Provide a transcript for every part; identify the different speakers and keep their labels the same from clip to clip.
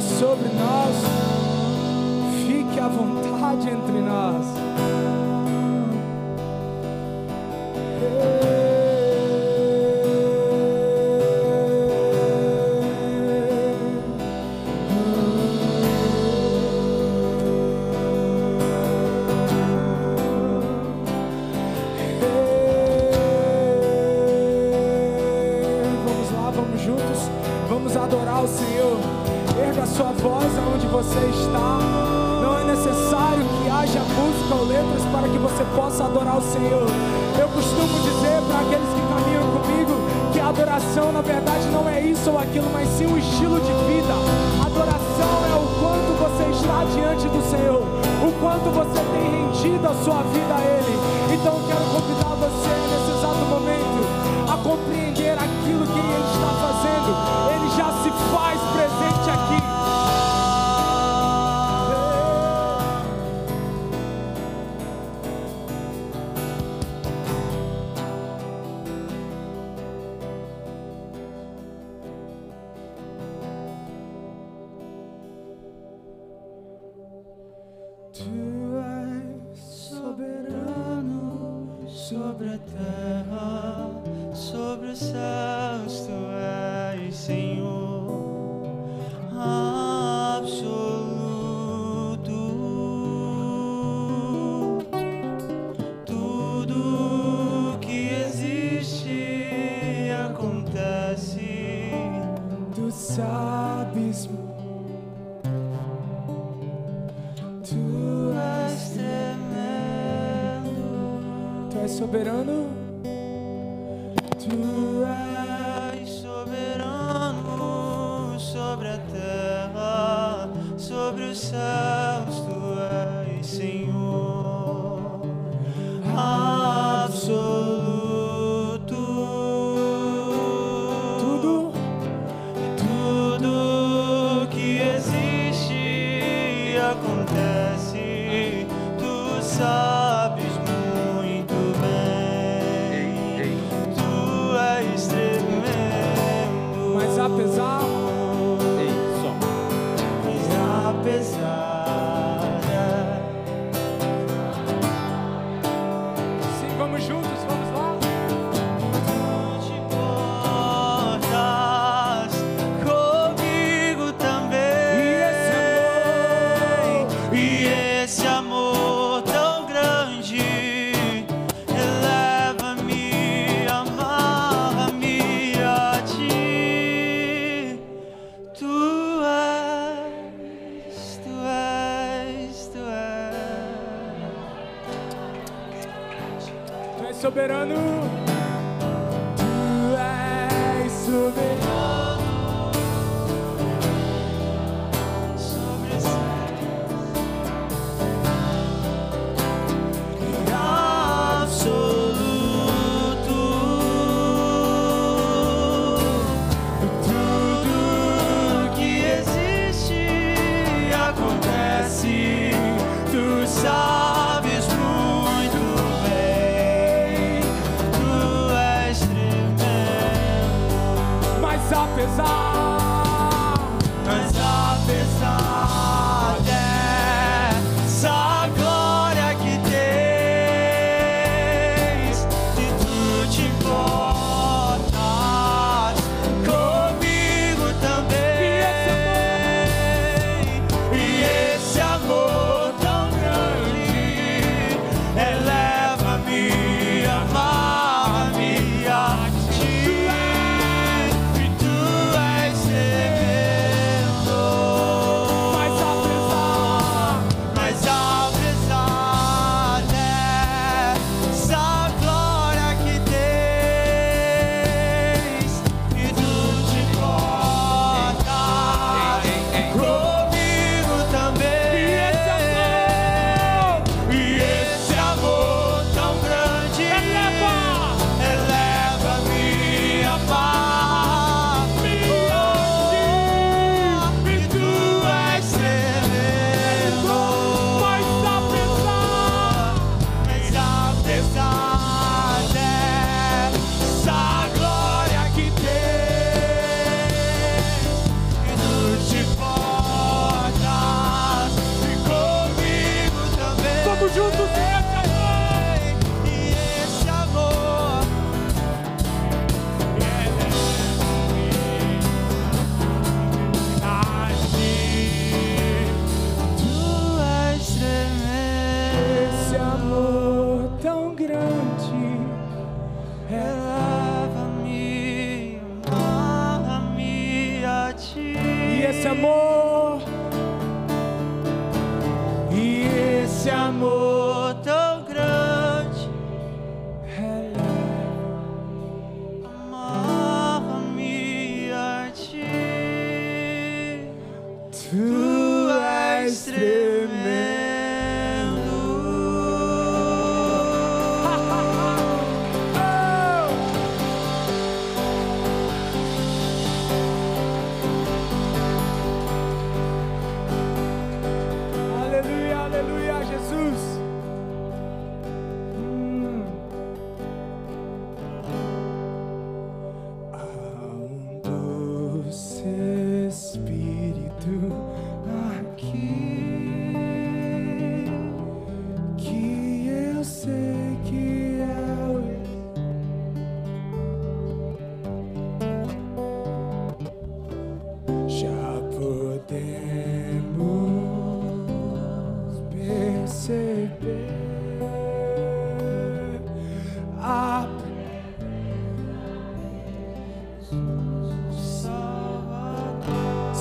Speaker 1: sobre nós, fique à vontade entre nós.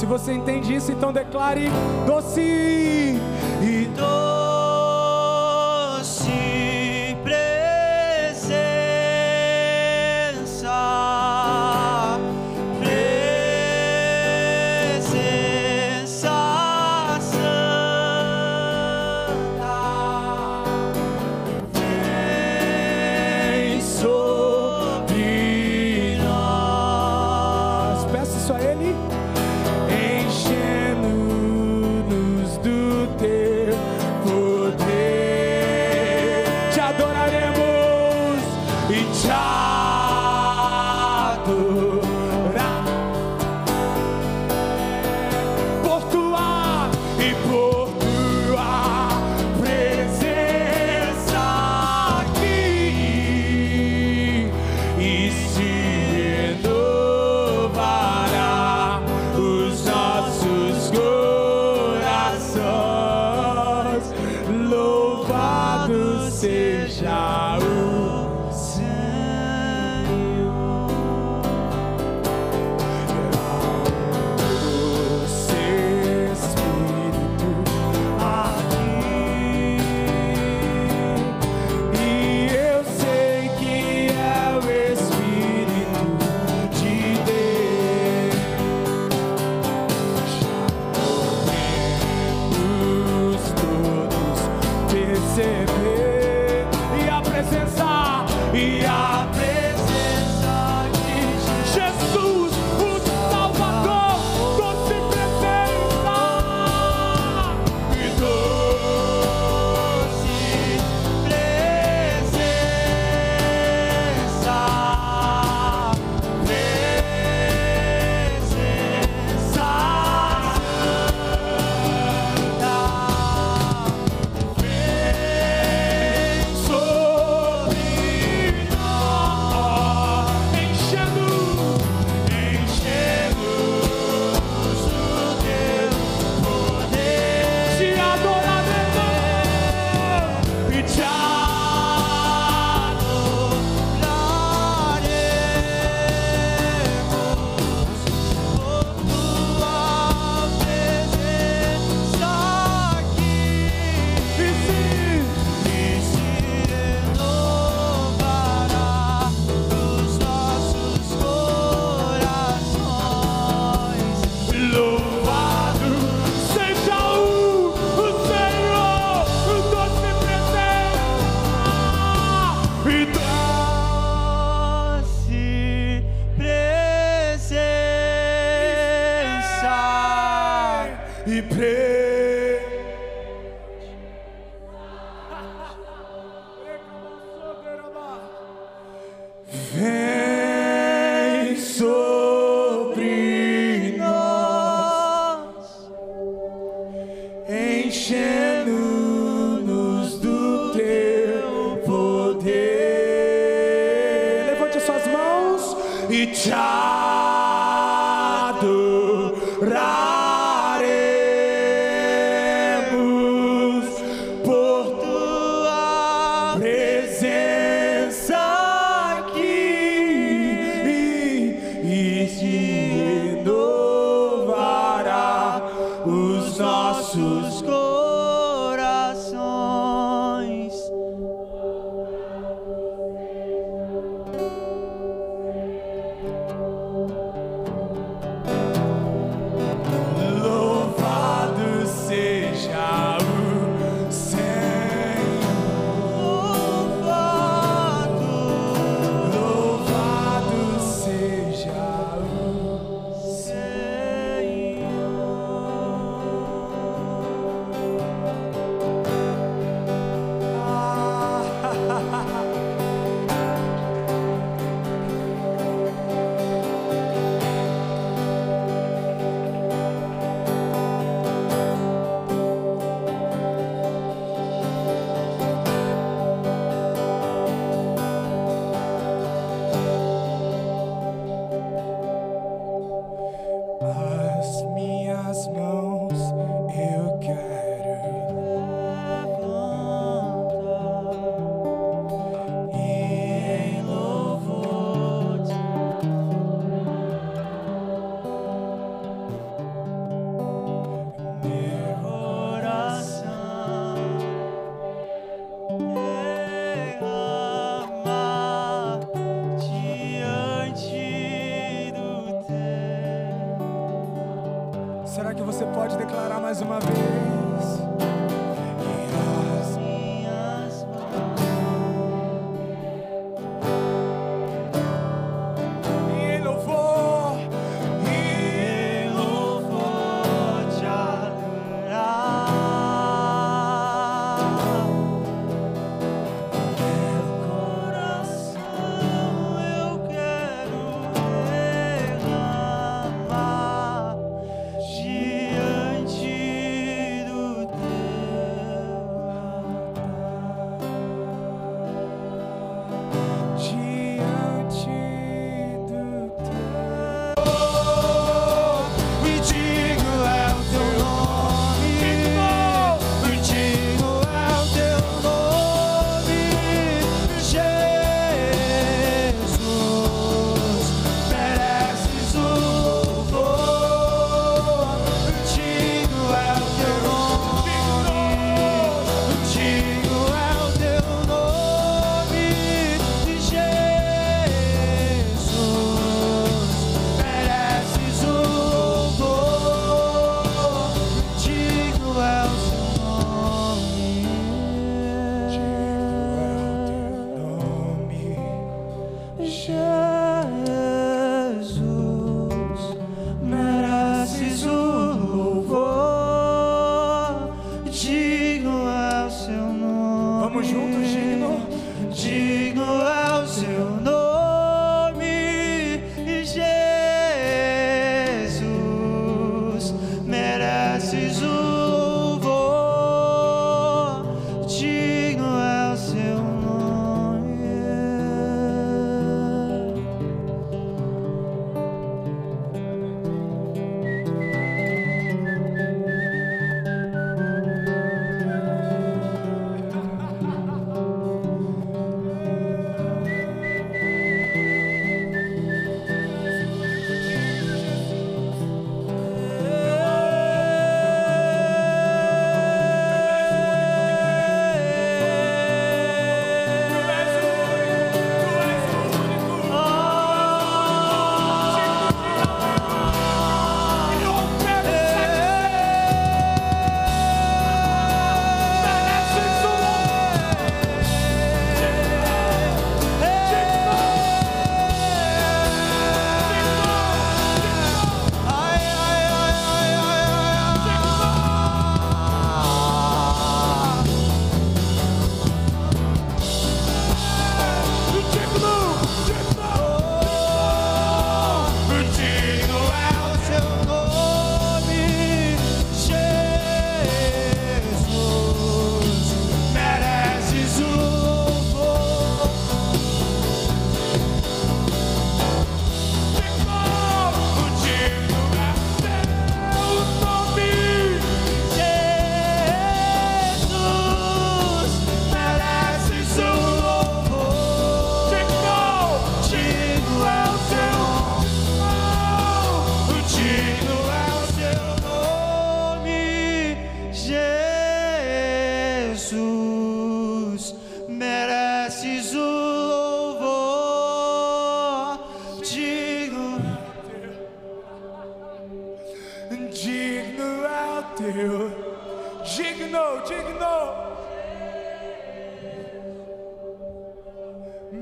Speaker 1: Se
Speaker 2: você entende isso, então declare doce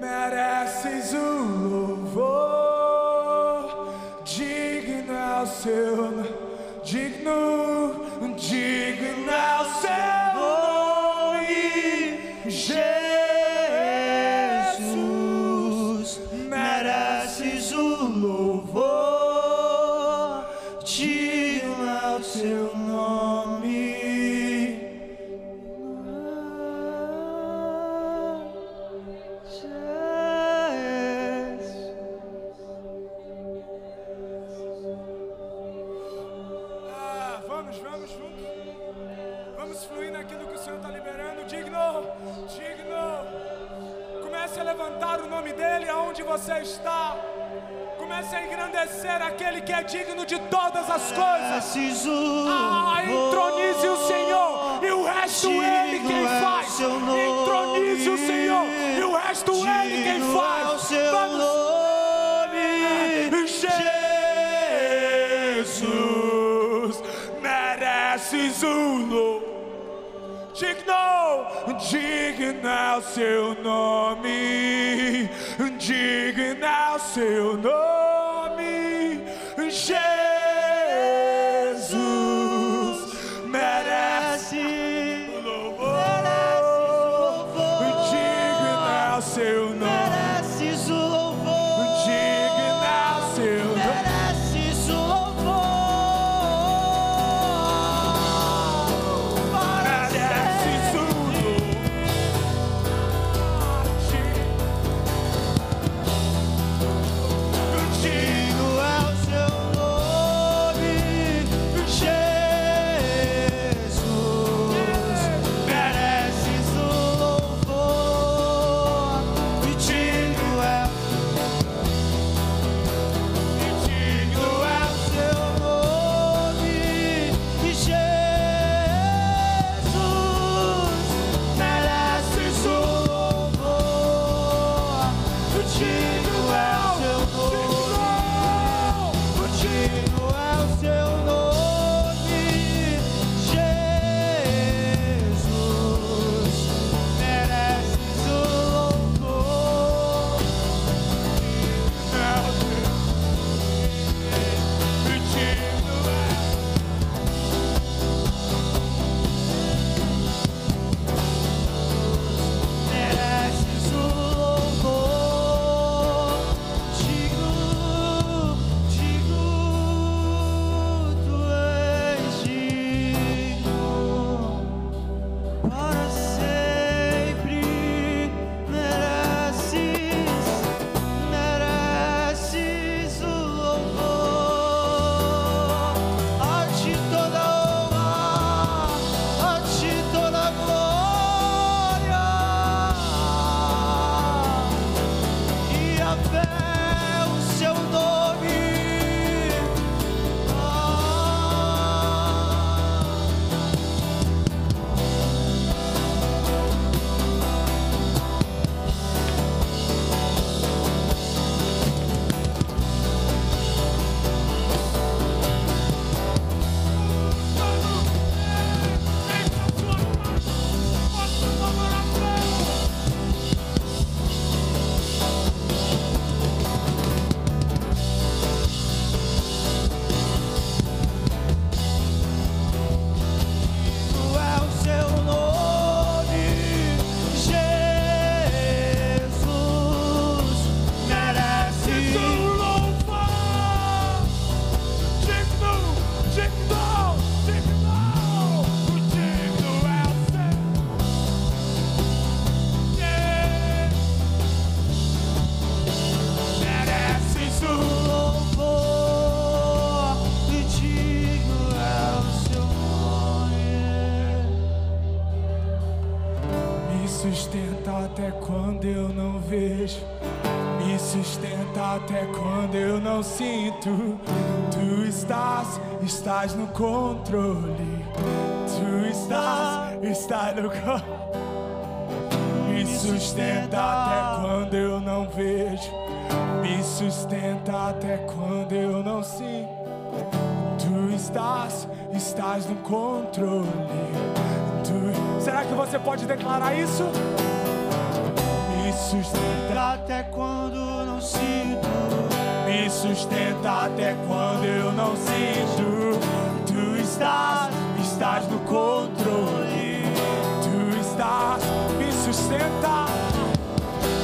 Speaker 1: mereces o louvor.
Speaker 2: Digno
Speaker 1: é ao seu digno digno
Speaker 2: de todas as coisas. Ah, entronize o Senhor e o resto Ele quem faz. Entronize o Senhor e o resto Ele quem faz. Vamos. Jesus, merece um digno, digno é o seu nome,
Speaker 1: digno é o seu nome.
Speaker 2: Quando eu não vejo. Me sustenta até quando eu não sinto. Tu estás, estás no controle. Tu estás, estás no controle. Me sustenta até quando eu não vejo. Me sustenta até quando eu não sinto. Tu estás, estás no controle. Tu... Será que você pode declarar isso? Sustenta,
Speaker 1: Até quando não sinto,
Speaker 2: me sustenta até quando eu não sinto. Tu estás, estás no controle. Tu estás, me sustenta,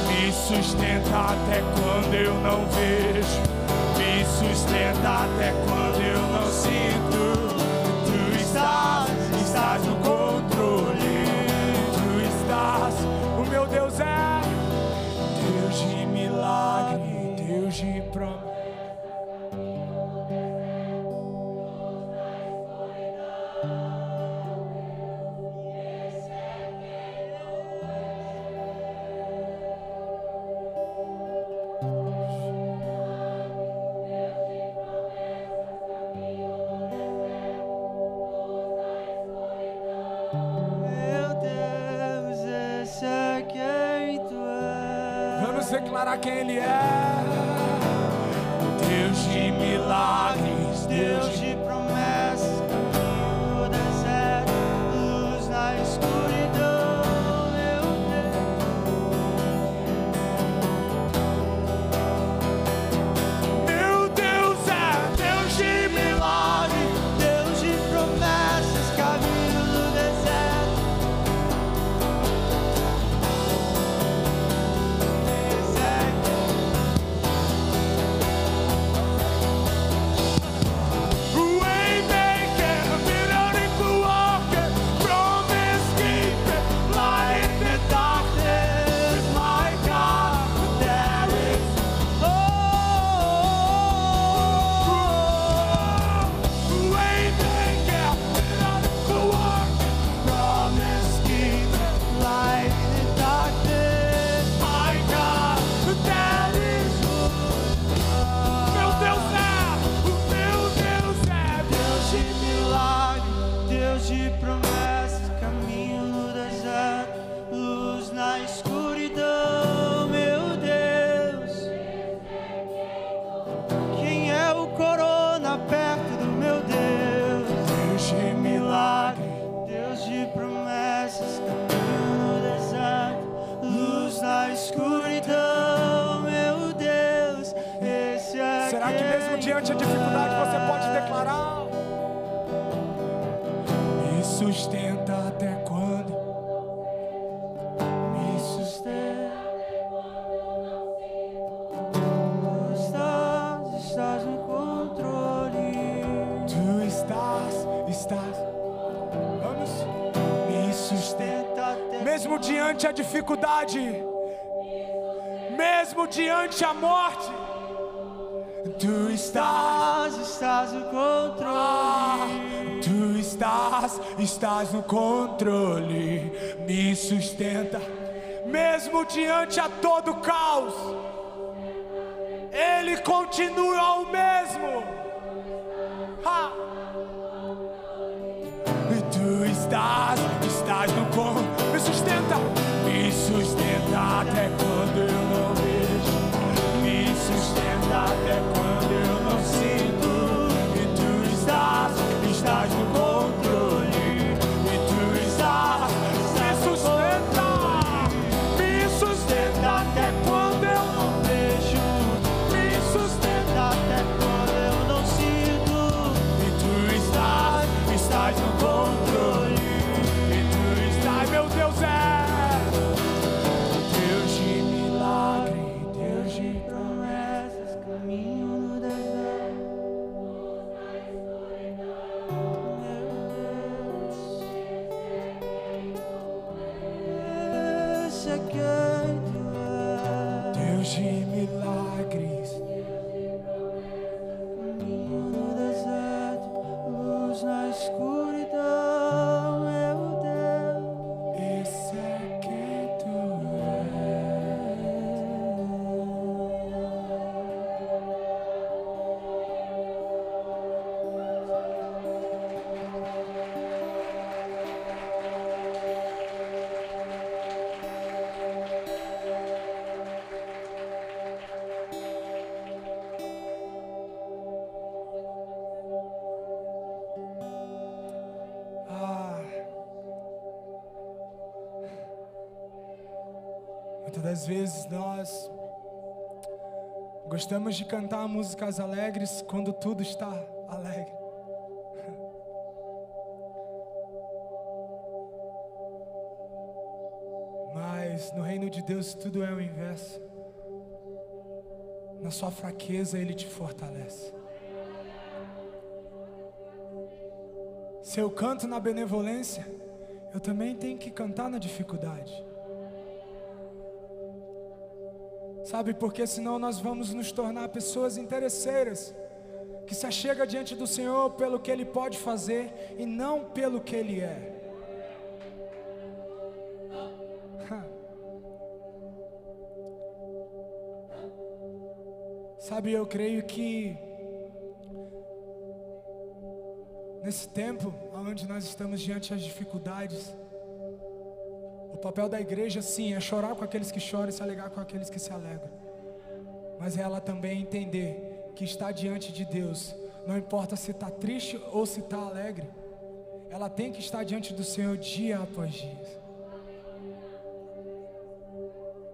Speaker 2: me sustenta até quando eu não vejo. Me sustenta até quando eu não sinto. Dificuldade, mesmo diante a morte, tu estás.
Speaker 1: Estás, no controle.
Speaker 2: Ah, tu estás, estás no controle, me sustenta, mesmo diante a todo caos, Ele continua o mesmo. Ha! Tu estás, estás no controle, me sustenta até quando eu não vejo, me sustenta até quando eu não sinto. E tu estás, estás no vezes nós gostamos de cantar músicas alegres quando tudo está alegre. Mas no reino de Deus tudo é o inverso. Na sua fraqueza ele te fortalece. Se eu canto na benevolência, eu também tenho que cantar na dificuldade. Sabe, porque senão nós vamos nos tornar pessoas interesseiras, que se achega diante do Senhor pelo que Ele pode fazer e não pelo que Ele é. Sabe, eu creio que Nesse tempo onde nós estamos diante das dificuldades, papel da igreja, sim, é chorar com aqueles que choram e se alegrar com aqueles que se alegram. Mas ela também entender que está diante de Deus, não importa se está triste ou se está alegre, ela tem que estar diante do Senhor dia após dia.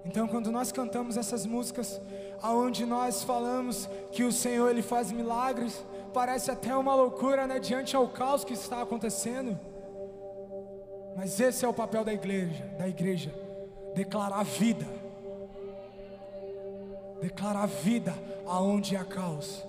Speaker 2: Então, quando nós cantamos essas músicas, aonde nós falamos que o Senhor ele faz milagres, parece até uma loucura, né, diante ao caos que está acontecendo. Mas esse é o papel da igreja, da igreja, declarar vida. Declarar vida aonde há caos.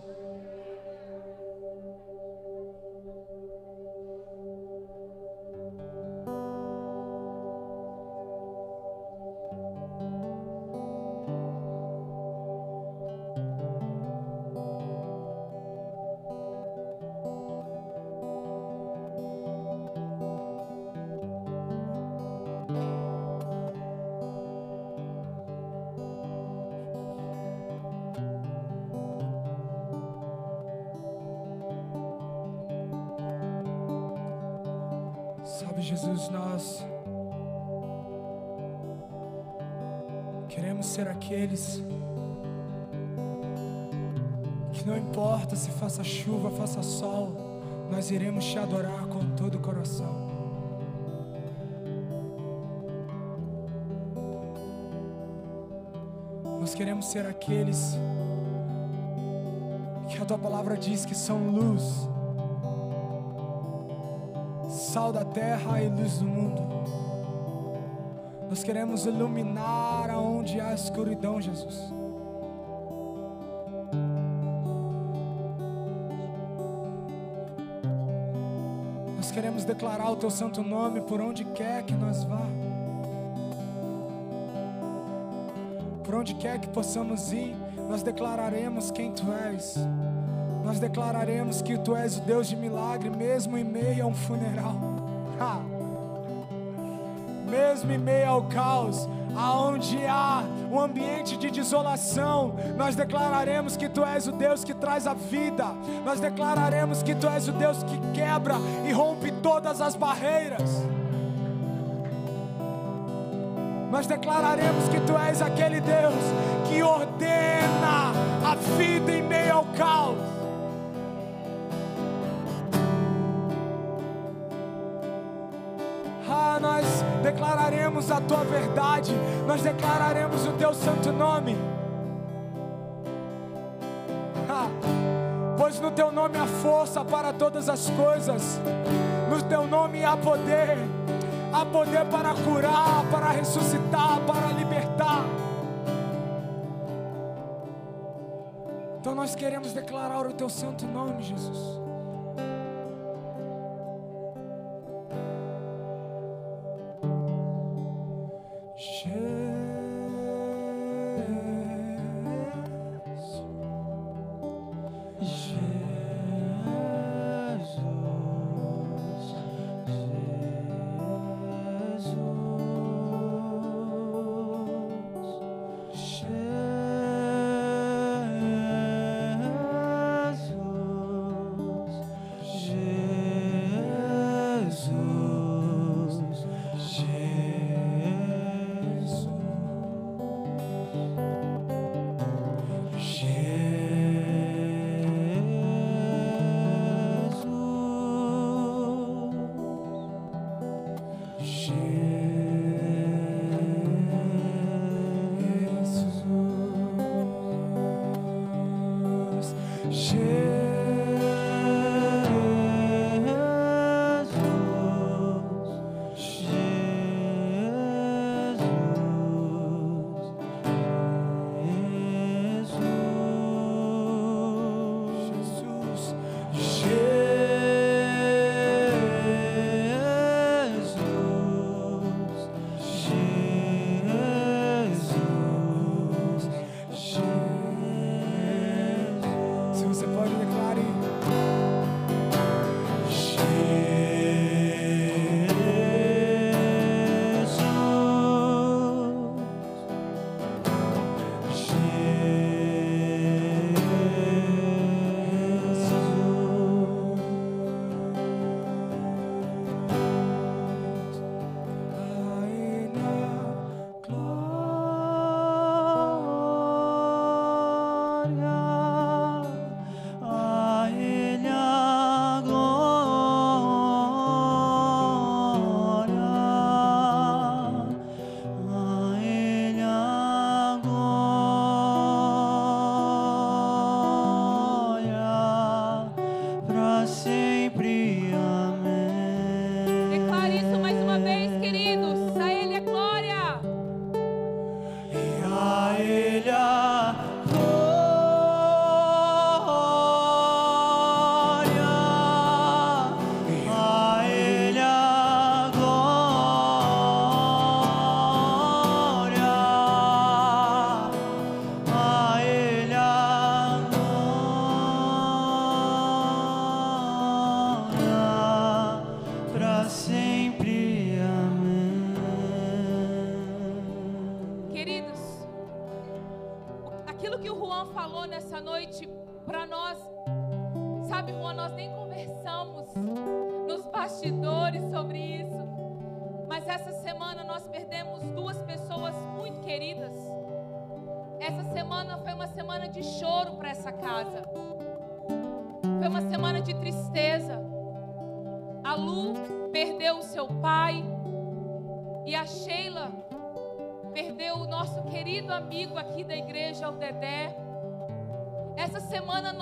Speaker 2: Coração. Nós queremos ser aqueles
Speaker 1: Que a tua palavra diz que são luz, sal da terra e luz do mundo. Nós queremos iluminar aonde há escuridão, Jesus. Declarar o teu santo nome por onde quer que nós vá. Por onde quer que possamos ir, nós declararemos quem tu és. Nós declararemos que tu és o Deus de milagre, mesmo em meio a um funeral. Ha! Mesmo em meio ao caos, aonde há um ambiente de desolação, nós declararemos que tu és o Deus que traz a vida. Nós declararemos que tu és o Deus que quebra e rompe todas as barreiras. Nós declararemos que tu és aquele Deus que ordena a vida em meio ao caos. Ah, nós declararemos a tua verdade, nós declararemos o teu santo nome. Ah, pois no teu nome há força para todas as coisas, teu nome há poder, há poder para curar, para ressuscitar, para libertar. Então nós queremos declarar o teu santo nome, Jesus.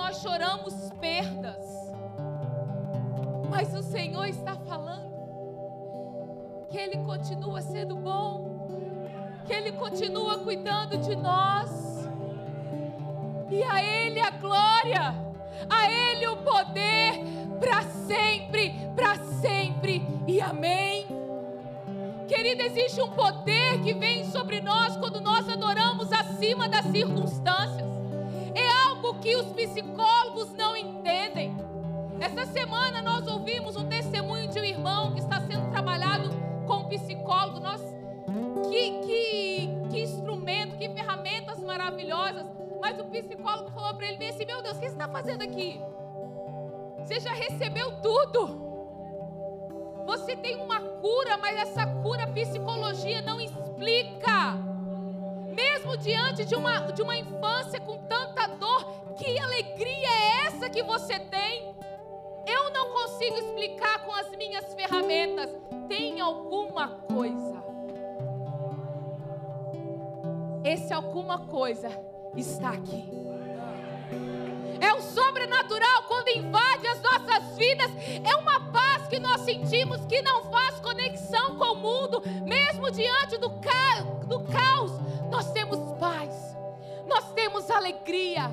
Speaker 3: Nós
Speaker 4: choramos perdas. Mas o Senhor está falando que Ele continua sendo bom, que Ele continua cuidando de nós. E a Ele a glória, a Ele o poder, para sempre, para sempre e amém. Querida, existe um poder que vem sobre nós quando nós adoramos acima das circunstâncias. Que os psicólogos não entendem. Essa semana nós ouvimos um testemunho de um irmão que está sendo trabalhado com psicólogo. Nós, que, que, que instrumento, que ferramentas maravilhosas. Mas o psicólogo falou para ele assim: Meu Deus, o que você está fazendo aqui? Você já recebeu tudo. Você tem uma cura, mas essa cura a psicologia não explica. Mesmo diante de uma, de uma infância com tanta dor, que alegria é essa que você tem? Eu não consigo explicar com as minhas ferramentas. Tem alguma coisa. Esse alguma coisa está aqui. É o sobrenatural quando invade as nossas vidas. É uma paz que nós sentimos que não faz conexão com o mundo, mesmo diante do, ca do caos. Nós temos paz, nós temos alegria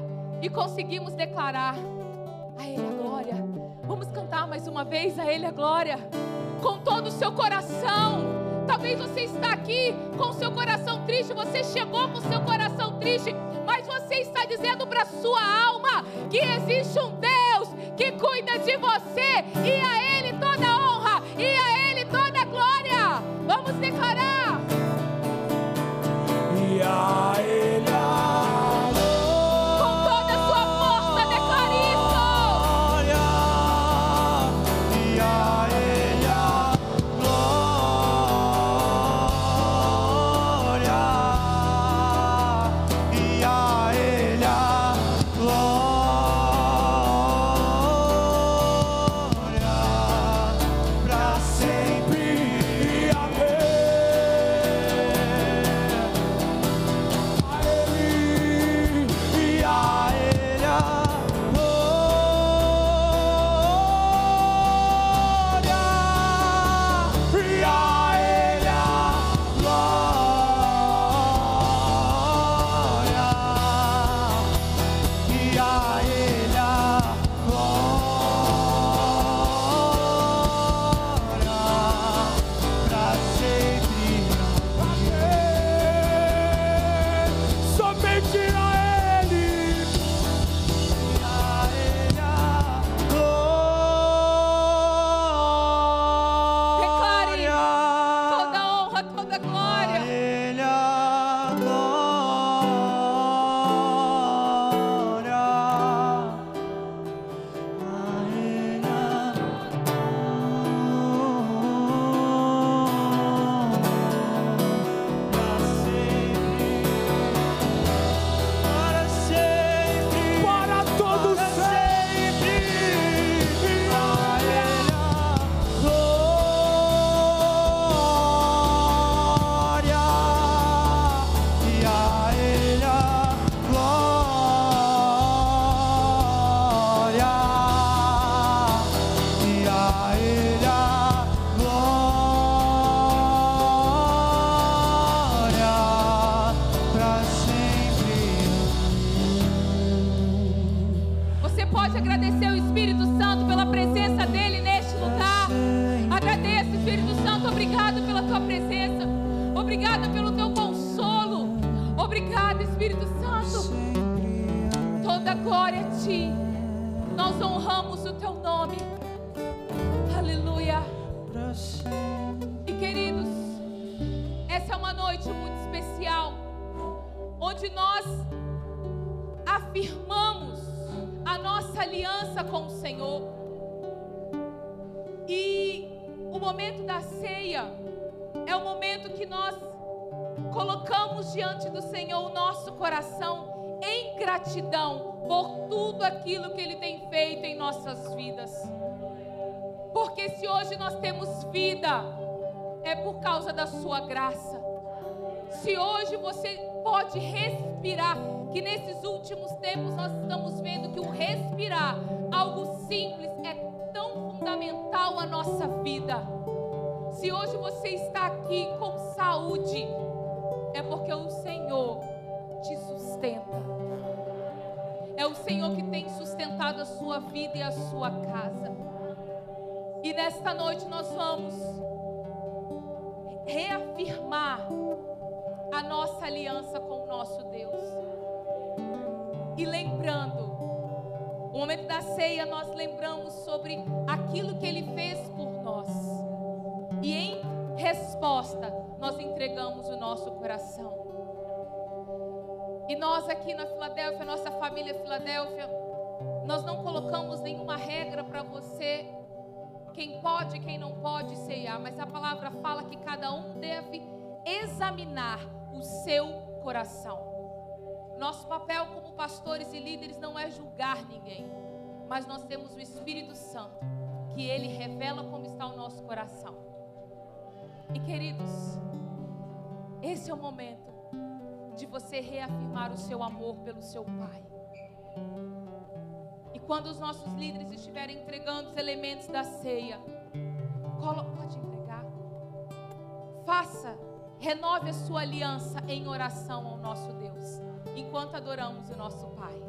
Speaker 4: e conseguimos declarar a Ele a glória. Vamos cantar mais uma vez a Ele a glória, com todo o seu coração. Talvez você está aqui com o seu coração triste, você chegou com o seu coração triste, mas você está dizendo para sua alma que existe um Deus que cuida de você e a Ele toda a honra e a Ele toda a glória. Vamos declarar.
Speaker 1: E a Ele a
Speaker 4: Sua graça. Se hoje você pode respirar,
Speaker 1: que nesses últimos tempos nós estamos vendo que o respirar, algo simples, é tão fundamental à nossa vida. Se hoje você está aqui com saúde, é porque o Senhor te sustenta. É o Senhor que tem sustentado a sua vida e a sua casa. E nesta noite nós vamos reafirmar a nossa aliança com o nosso Deus. E lembrando, o momento da ceia nós lembramos sobre aquilo que ele fez por nós. E em resposta, nós entregamos o nosso coração. E nós aqui na Filadélfia, nossa família Filadélfia, nós não colocamos nenhuma regra para você, quem pode e quem não pode ceiar, mas a palavra fala que cada um deve examinar o seu coração. Nosso papel como pastores e líderes não é julgar ninguém, mas nós temos o Espírito Santo, que ele revela como está o nosso coração. E queridos, esse é o momento de você reafirmar o seu amor pelo seu Pai. Quando os nossos líderes estiverem entregando os elementos da ceia, pode entregar. Faça Renove a sua aliança em oração ao nosso Deus, enquanto adoramos o nosso Pai.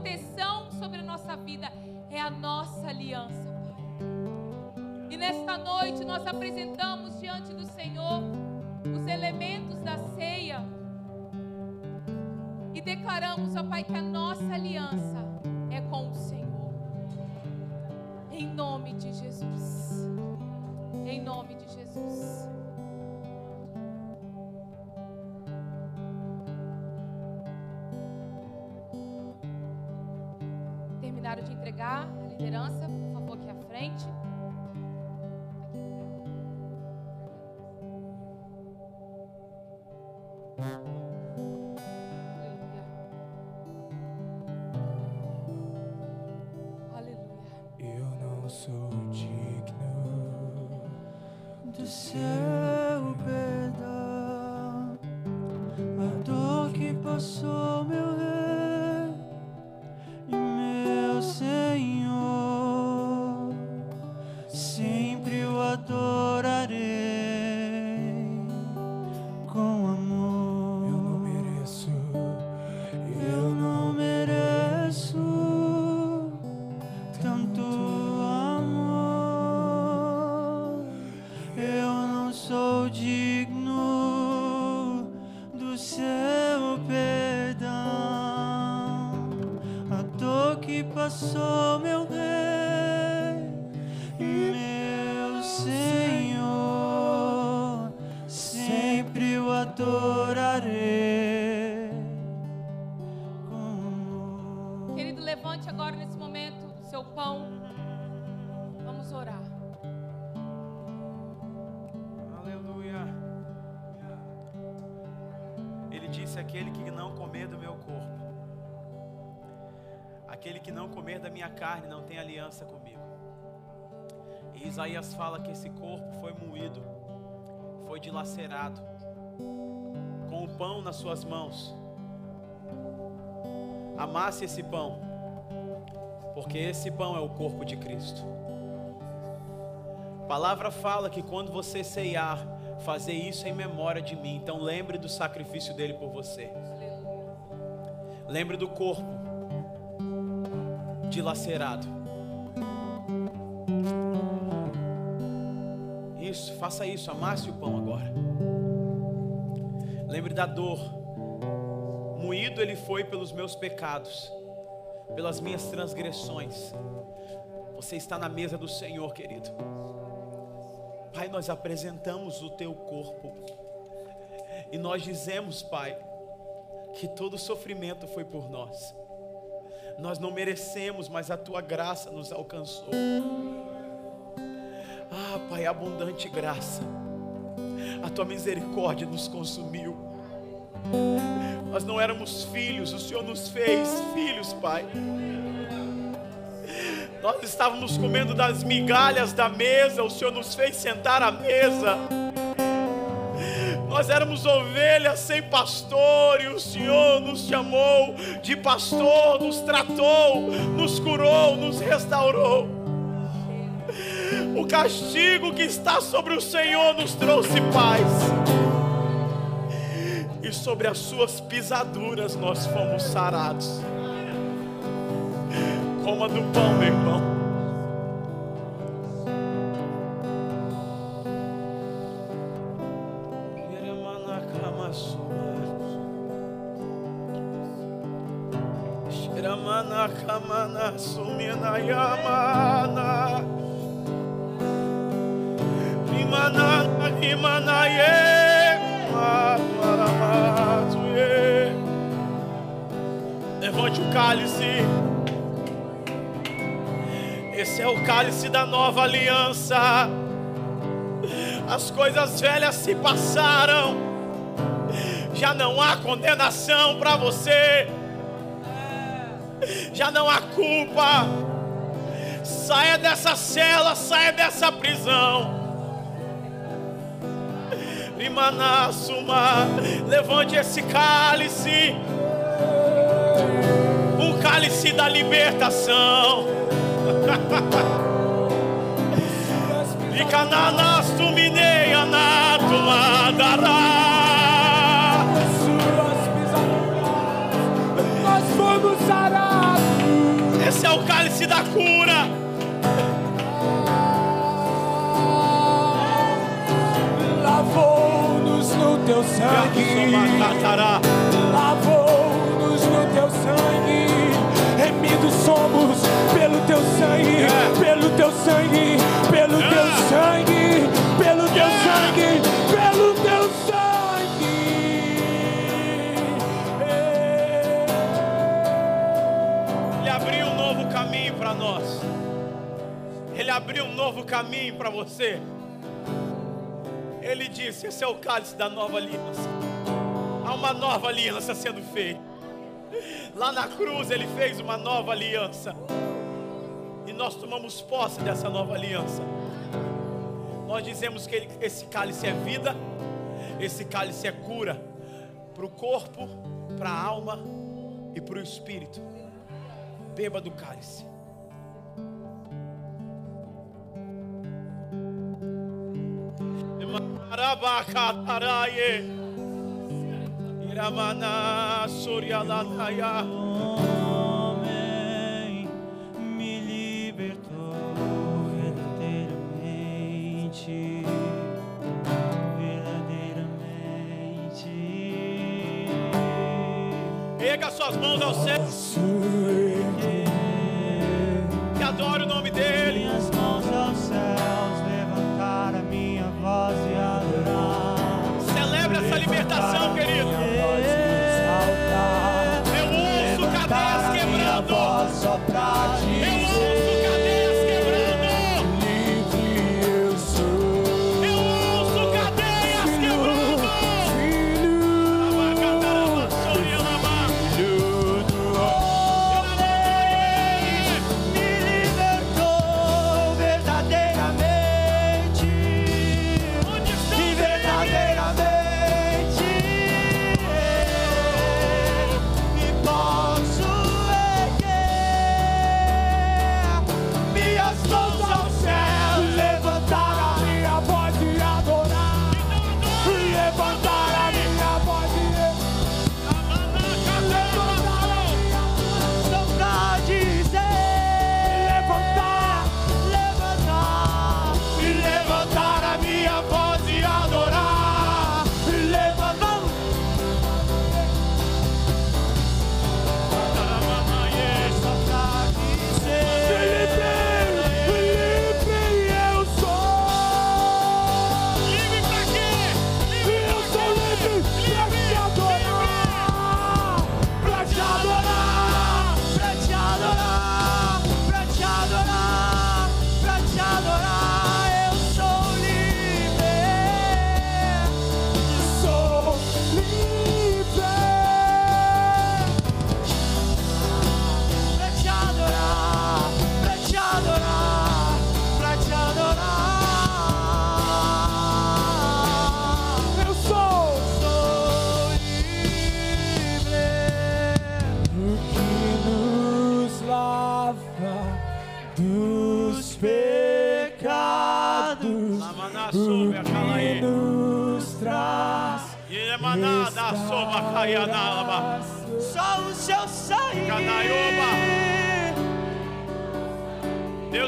Speaker 4: Proteção sobre a nossa vida. É a nossa aliança, Pai. E nesta noite nós apresentamos diante do Senhor os elementos da ceia. E declaramos, ó Pai, que a nossa aliança é com o Senhor. Em nome de Jesus. Em nome de Jesus. Entregar a liderança, por favor, aqui à frente.
Speaker 5: Isaías fala que esse corpo foi moído, foi dilacerado, com o pão nas suas mãos. Amasse esse pão, porque esse pão é o corpo de Cristo. A palavra fala que quando você ceiar, fazer isso em memória de mim. Então lembre do sacrifício dele por você. Lembre do corpo dilacerado. Isso, faça isso, amasse o pão agora. Lembre da dor. Moído ele foi pelos meus pecados, pelas minhas transgressões. Você está na mesa do Senhor, querido. Pai, nós apresentamos o teu corpo. E nós dizemos, Pai, que todo sofrimento foi por nós. Nós não merecemos, mas a tua graça nos alcançou. Pai, abundante graça. A tua misericórdia nos consumiu. Nós não éramos filhos, o Senhor nos fez filhos, Pai. Nós estávamos comendo das migalhas da mesa, o Senhor nos fez sentar à mesa. Nós éramos ovelhas sem pastor e o Senhor nos chamou de pastor, nos tratou, nos curou, nos restaurou. O castigo que está sobre o Senhor nos trouxe paz. E sobre as suas pisaduras nós fomos sarados. Coma do pão, meu irmão. Shiramanaka sumina yamana o cálice da nova aliança As coisas velhas se passaram Já não há condenação para você já não há culpa. Saia dessa cela, saia dessa prisão. Rimanassuma. Levante esse cálice. Um cálice da libertação. Ikananastumine anatumadará.
Speaker 2: Suas pisaduras, nós fomos sarados.
Speaker 5: Esse é o cálice da cura.
Speaker 2: Lavou-nos no teu sangue. Teu sangue. Pelo teu sangue. Pelo teu
Speaker 5: Yeah.
Speaker 2: sangue. Pelo teu
Speaker 5: Yeah.
Speaker 2: sangue. Pelo teu sangue.
Speaker 5: Ele abriu um novo caminho para nós. Ele abriu um novo caminho para você. Ele disse: Esse é o cálice da nova aliança. Há uma nova aliança sendo feita. Lá na cruz ele fez uma nova aliança. Nós tomamos posse dessa nova aliança. Nós dizemos que esse cálice é vida, esse cálice é cura para o corpo, para a alma e para o espírito. Beba do cálice. Erga suas mãos ao céu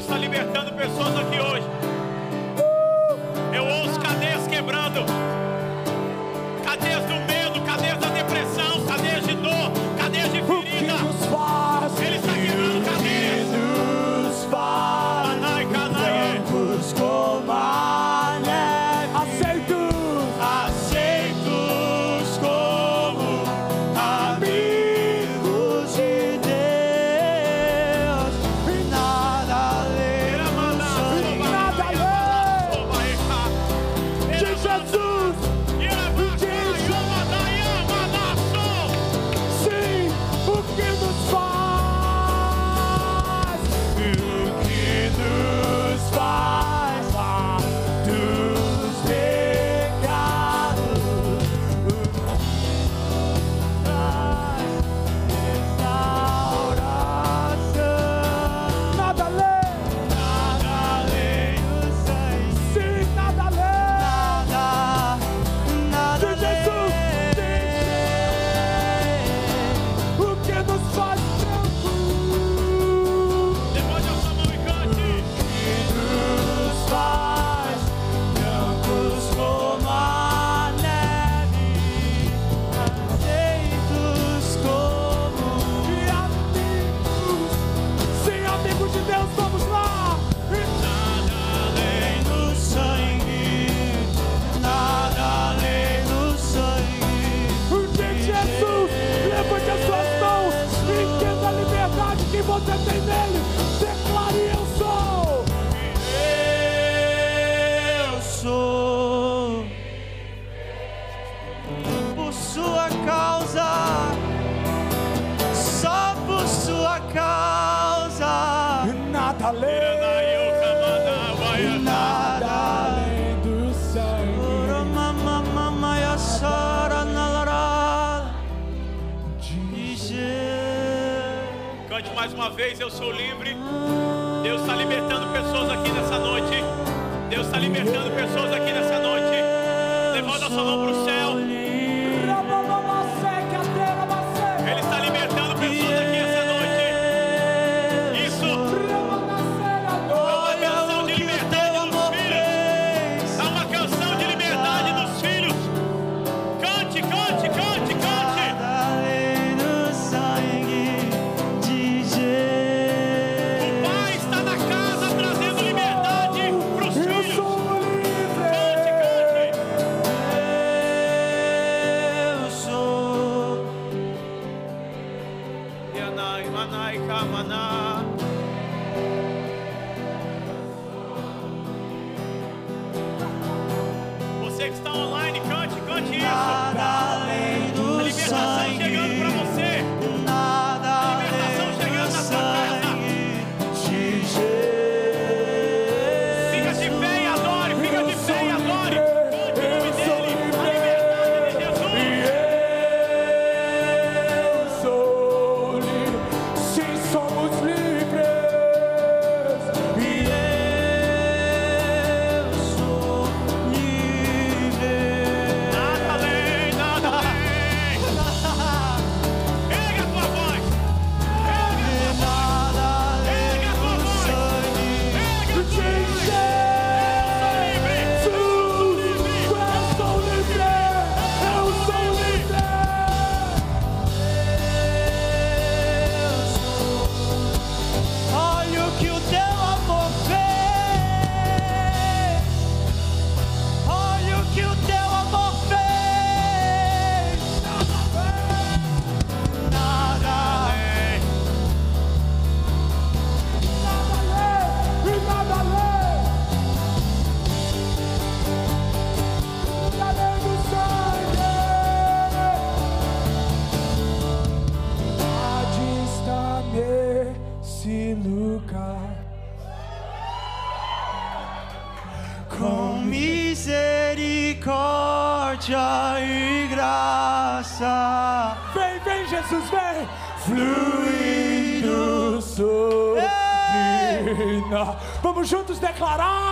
Speaker 5: Deus está libertando pessoas aqui hoje. Eu ouço cadeias quebrando.
Speaker 2: Vamos juntos declarar.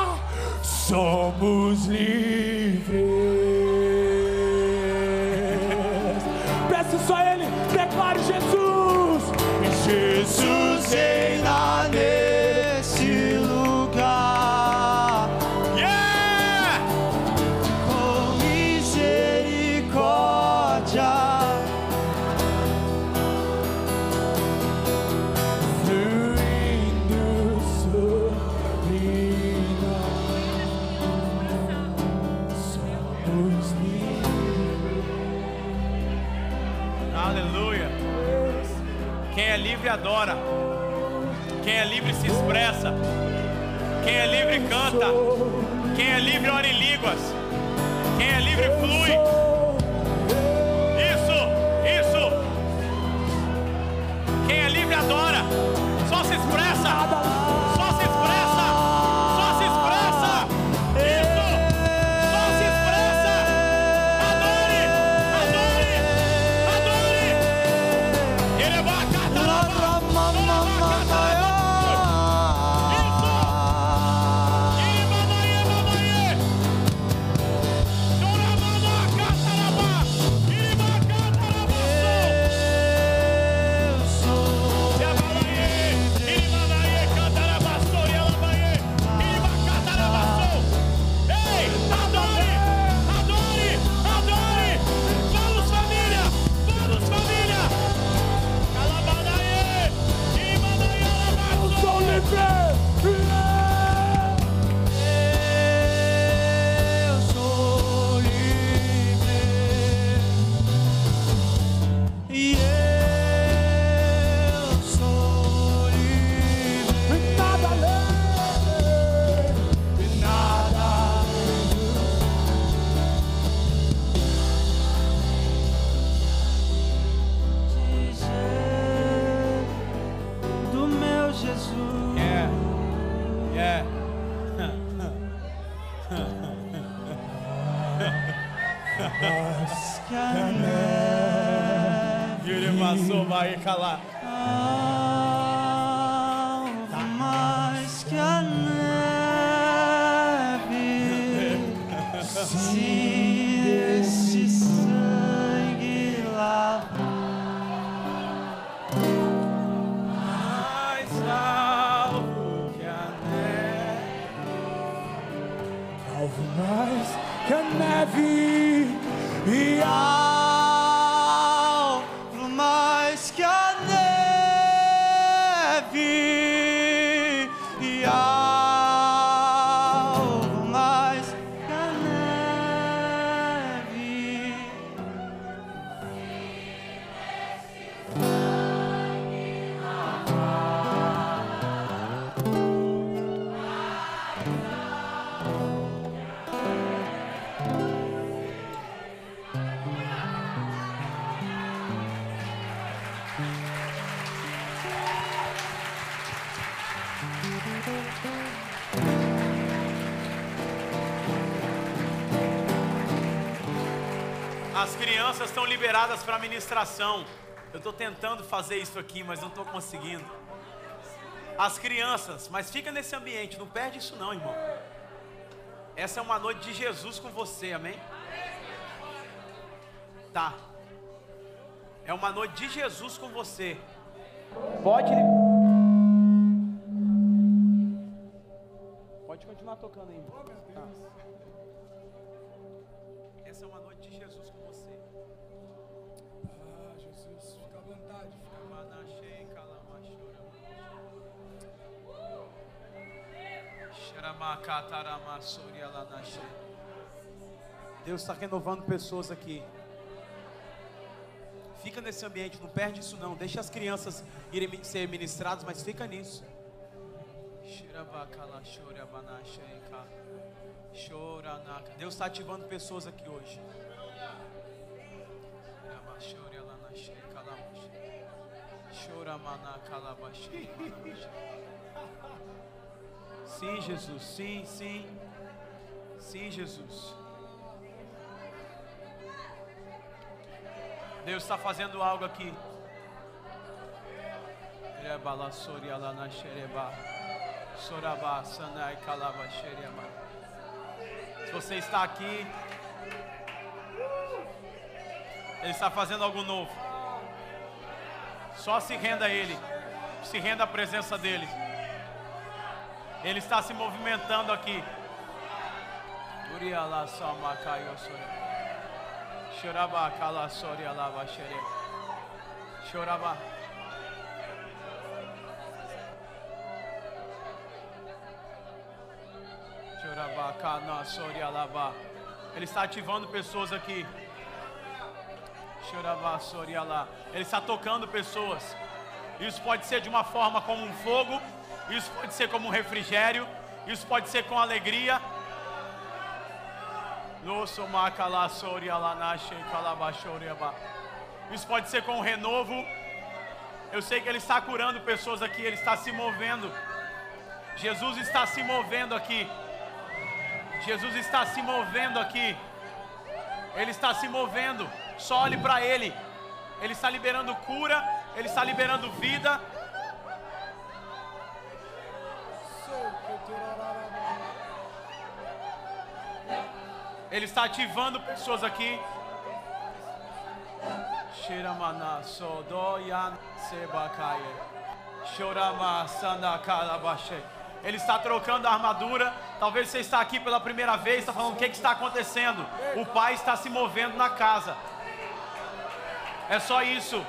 Speaker 5: levanta. Quem é livre, ora em línguas. Quem é livre, flui. vai calar. As crianças estão liberadas para ministração. Eu estou tentando fazer isso aqui, mas não estou conseguindo. As crianças, mas fica nesse ambiente, não perde isso não, irmão. Essa é uma noite de Jesus com você, amém? Tá. É uma noite de Jesus com você. Pode. Pode continuar tocando aí. Tá. Deus está renovando pessoas aqui. Fica nesse ambiente, não perde isso não. Deixa as crianças irem ser ministradas, mas fica nisso. Deus está ativando pessoas aqui hoje. Sim, Jesus, sim, sim. Sim, Jesus. Deus está fazendo algo aqui. Se você está aqui, Ele está fazendo algo novo. Só se renda a Ele, se renda à presença dEle. Ele está se movimentando aqui. Alava. Ele está ativando pessoas aqui. Choraba sori alá. Ele está tocando pessoas. Isso pode ser de uma forma como um fogo. Isso pode ser como um refrigério. Isso pode ser com alegria. Isso pode ser com um renovo. Eu sei que Ele está curando pessoas aqui. Ele está se movendo. Jesus está se movendo aqui. Jesus está se movendo aqui. Ele está se movendo. Só olhe para Ele. Ele está liberando cura. Ele está liberando vida. Ele está ativando pessoas aqui. Shiramana sodoyan sebakaye. Ele está trocando a armadura. Talvez você está aqui pela primeira vez, está falando o que, que está acontecendo. O pai está se movendo na casa. É só isso.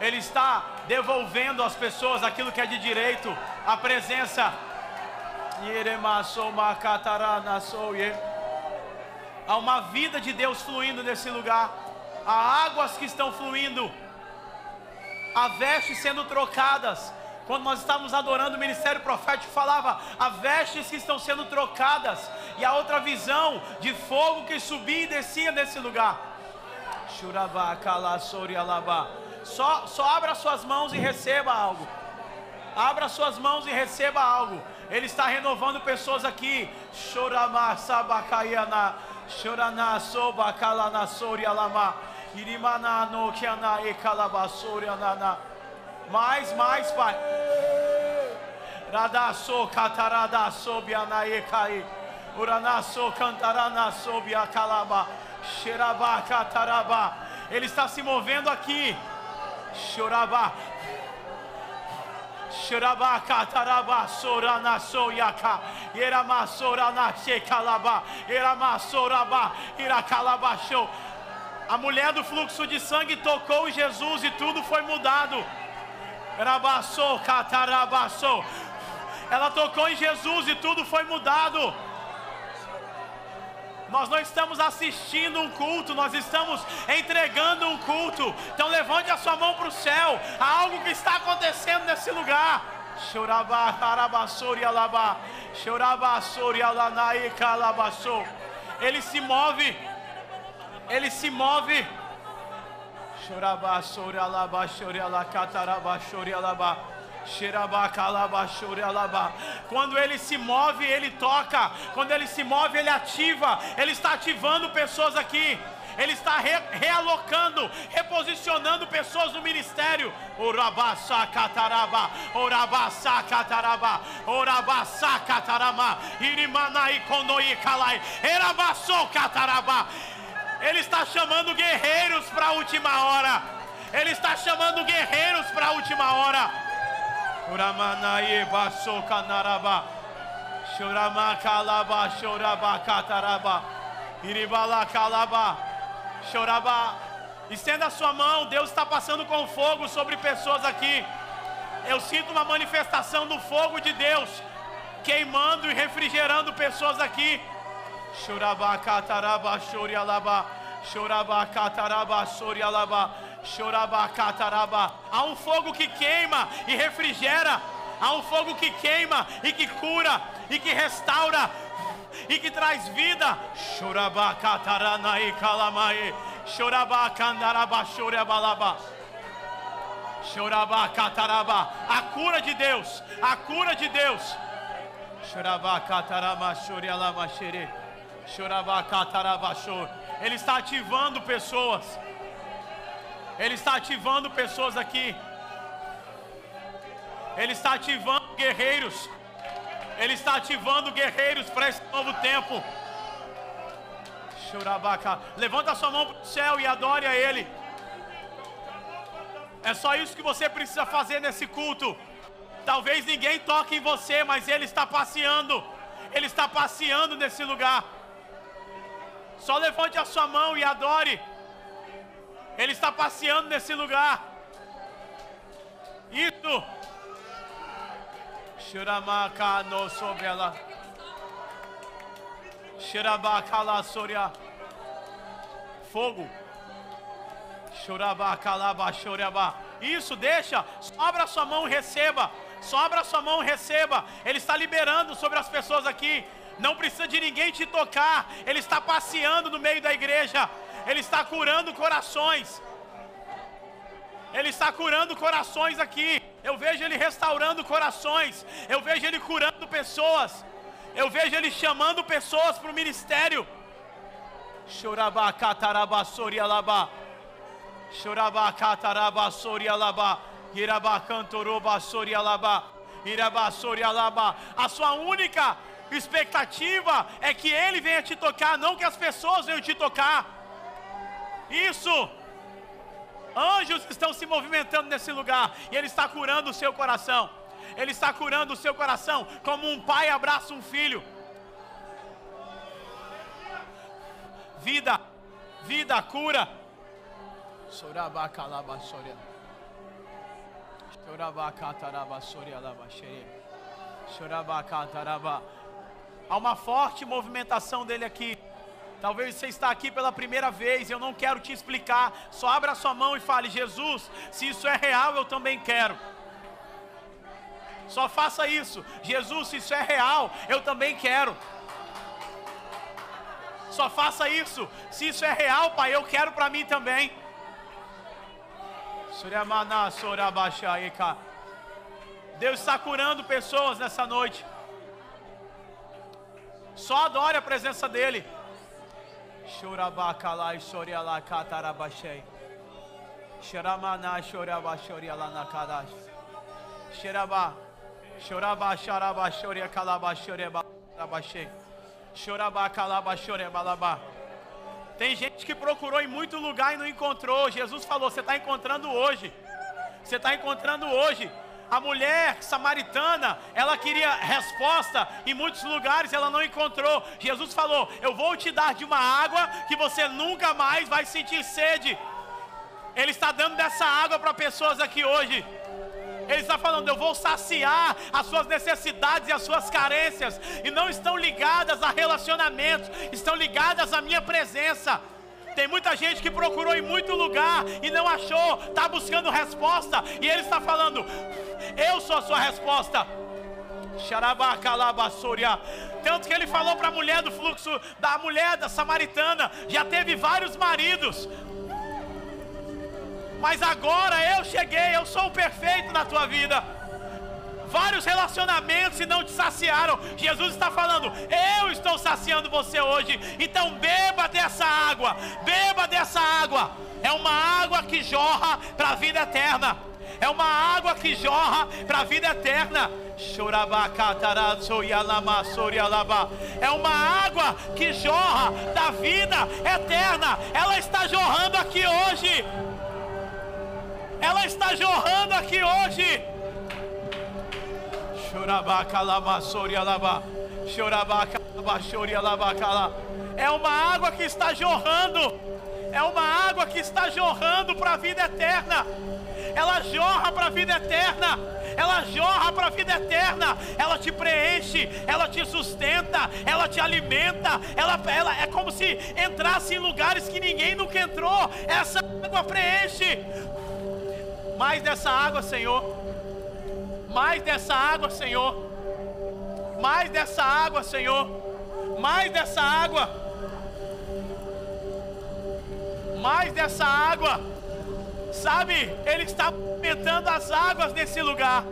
Speaker 5: Ele está devolvendo às pessoas aquilo que é de direito. A presença. Há uma vida de Deus fluindo nesse lugar. Há águas que estão fluindo. Há vestes sendo trocadas. Quando nós estávamos adorando, o ministério profético falava: há vestes que estão sendo trocadas. E a outra visão de fogo que subia e descia nesse lugar. Só, só abra suas mãos e receba algo. Abra suas mãos e receba algo. Ele está renovando pessoas aqui. Chorama, sabakayana. Chorana, soba, kalana, sori, alama. Irimana, no, kiana, e kalabasori, anana. Mais, mais, pai. Radaso kataradaso bianae kai. Uranaso cantaranaso biakalaba. Xeraba cataraba. Ele está se movendo aqui. Choraba. Choraba cataraba sorana soyaka. Erama sorana shekalaba. Erama soraba. Irakalaba show. A mulher do fluxo de sangue tocou Jesus e tudo foi mudado. Rabassou, catarabassou. Ela tocou em Jesus e tudo foi mudado. Nós não estamos assistindo um culto, nós estamos entregando um culto. Então levante a sua mão para o céu. Há algo que está acontecendo nesse lugar. Choraba, carabassori alaba. Chorabassori alanai calabassou. Ele se move. Ele se move. Choraba, chore alaba, chore alacataraba, chore alaba. Quando ele se move, ele toca. Quando ele se move, ele ativa. Ele está ativando pessoas aqui. Ele está re realocando, reposicionando pessoas no ministério. Ele está chamando guerreiros para a última hora. Ele está chamando guerreiros para a última hora. Kanaraba. Kalaba, kataraba. Iribala kalaba. Choraba. Estenda a sua mão. Deus está passando com fogo sobre pessoas aqui. Eu sinto uma manifestação do fogo de Deus queimando e refrigerando pessoas aqui. Choraba cataraba, chorialaba. Choraba cataraba, chorialaba. Choraba cataraba. Há um fogo que queima e refrigera. Há um fogo que queima e que cura e que restaura e que traz vida. Choraba cataranae calamae. Choraba candaraba chorabalaba. Choraba cataraba. A cura de Deus. A cura de Deus. Choraba catarama chorialama xere. Choraba cataraba chor. Ele está ativando pessoas. Ele está ativando pessoas aqui. Ele está ativando guerreiros. Ele está ativando guerreiros para esse novo tempo. Churabaca. Levanta sua mão para o céu e adore a Ele. É só isso que você precisa fazer nesse culto. Talvez ninguém toque em você, mas Ele está passeando. Ele está passeando nesse lugar. Só levante a sua mão e adore. Ele está passeando nesse lugar. Isso. Shiramaka no sobre ela. Shirabakala soria. Fogo. Shurabakalaba choraba. Isso, deixa. Só abra sua mão e receba. Só abra sua mão e receba. Ele está liberando sobre as pessoas aqui. Não precisa de ninguém te tocar. Ele está passeando no meio da igreja. Ele está curando corações. Ele está curando corações aqui. Eu vejo Ele restaurando corações. Eu vejo Ele curando pessoas. Eu vejo Ele chamando pessoas para o ministério. A sua única expectativa é que Ele venha te tocar, não que as pessoas venham te tocar. Isso. Anjos estão se movimentando nesse lugar e Ele está curando o seu coração. Ele está curando o seu coração como um pai abraça um filho. Vida, vida, cura. Há uma forte movimentação dele aqui. Talvez você está aqui pela primeira vez, eu não quero te explicar. Só abra sua mão e fale: Jesus, se isso é real, eu também quero. Só faça isso. Jesus, se isso é real, eu também quero. Só faça isso. Se isso é real, Pai, eu quero para mim também. Deus está curando pessoas nessa noite. Só adore a presença dEle. Chorabacalai, Soriala, Catarabachei. Xeramana, Choraba, Choriala, Nakadash. Xerabá. Choraba, xaraba, xoria, calaba, xoreba, labaxê. Choraba, calaba, xoreba, labá. Tem gente que procurou em muito lugar e não encontrou. Jesus falou: Você está encontrando hoje. Você está encontrando hoje. A mulher samaritana, ela queria resposta em muitos lugares, ela não encontrou. Jesus falou: Eu vou te dar de uma água que você nunca mais vai sentir sede. Ele está dando dessa água para pessoas aqui hoje. Ele está falando, eu vou saciar as suas necessidades e as suas carências, e não estão ligadas a relacionamentos, estão ligadas à minha presença. Tem muita gente que procurou em muito lugar e não achou, está buscando resposta, e ele está falando, eu sou a sua resposta. Tanto que ele falou para a mulher do fluxo, da mulher da samaritana, já teve vários maridos, mas agora eu cheguei, eu sou o perfeito na tua vida. Vários relacionamentos e não te saciaram. Jesus está falando, eu estou saciando você hoje. Então beba dessa água, beba dessa água. É uma água que jorra para a vida eterna. É uma água que jorra para a vida eterna. É uma água que jorra da vida eterna. Ela está jorrando aqui hoje ela está jorrando aqui hoje. É uma água que está jorrando. É uma água que está jorrando para a vida eterna. Ela jorra para a vida eterna. Ela jorra para a vida eterna. Ela te preenche, ela te sustenta, ela te alimenta. Ela, ela é como se entrasse em lugares que ninguém nunca entrou. Essa água preenche. Mais dessa água, Senhor. Mais dessa água, Senhor. Mais dessa água, Senhor. Mais dessa água. Mais dessa água. Sabe, Ele está movimentando as águas nesse lugar.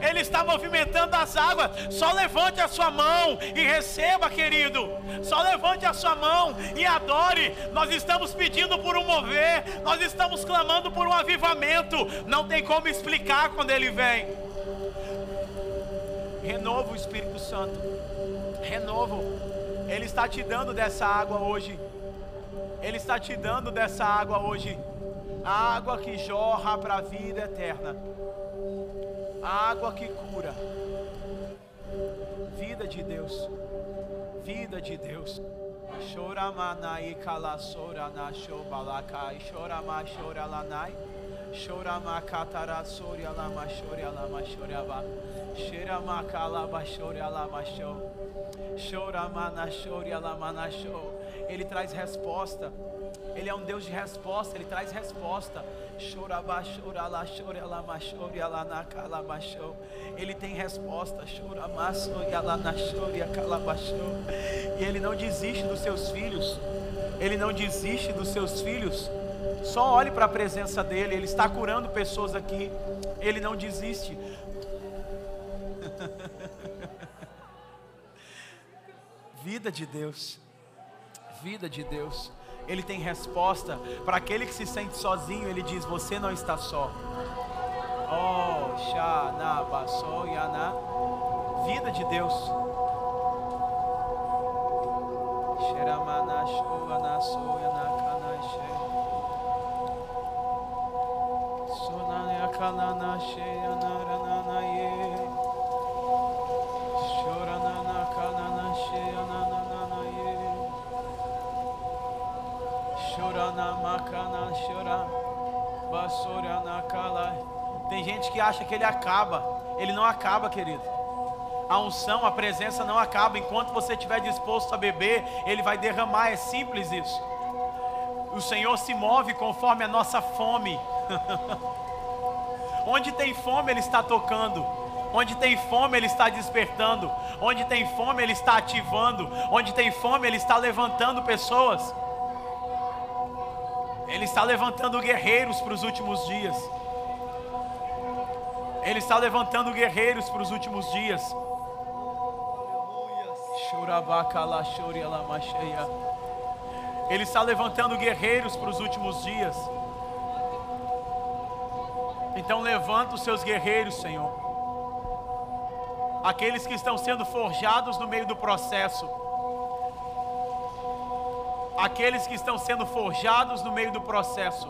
Speaker 5: Ele está movimentando as águas. Só levante a sua mão e receba, querido. Só levante a sua mão e adore. Nós estamos pedindo por um mover, nós estamos clamando por um avivamento. Não tem como explicar quando ele vem. Renovo o Espírito Santo. Renovo. Ele está te dando dessa água hoje. Ele está te dando dessa água hoje. A água que jorra para a vida eterna a água que cura. Vida de Deus, vida de Deus. Choramanai kalasorana shobalakai, chorama choralanai. Chorama catara soria lama choria lama choriaba. Cheirama calaba choria lama show. Choramana choria lama na show. Ele traz resposta. Ele é um Deus de resposta, ele traz resposta. Ele tem resposta. E ele não desiste dos seus filhos. Ele não desiste dos seus filhos. Só olhe para a presença dele. Ele está curando pessoas aqui. Ele não desiste. Vida de Deus. Vida de Deus. Ele tem resposta para aquele que se sente sozinho. Ele diz: Você não está só. Oh, Shana, Basoyana. Vida de Deus. Sheramana, Shovana, Soyana, Tem gente que acha que ele acaba. Ele não acaba, querido. A unção, a presença não acaba. Enquanto você estiver disposto a beber, ele vai derramar. É simples isso. O Senhor se move conforme a nossa fome. Onde tem fome, Ele está tocando. Onde tem fome, Ele está despertando. Onde tem fome, Ele está ativando. Onde tem fome, Ele está levantando pessoas. Ele está levantando guerreiros para os últimos dias. Ele está levantando guerreiros para os últimos dias. Ele está levantando guerreiros para os últimos dias. Então levanta os seus guerreiros, Senhor. Aqueles que estão sendo forjados no meio do processo. Aqueles que estão sendo forjados no meio do processo.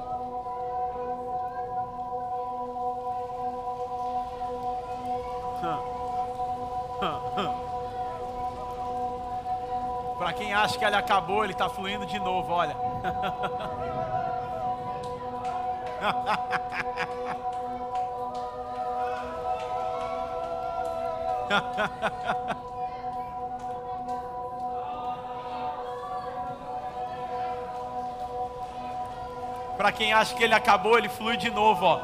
Speaker 5: Para quem acha que ele acabou, ele está fluindo de novo, olha. Para quem acha que ele acabou, ele flui de novo, ó.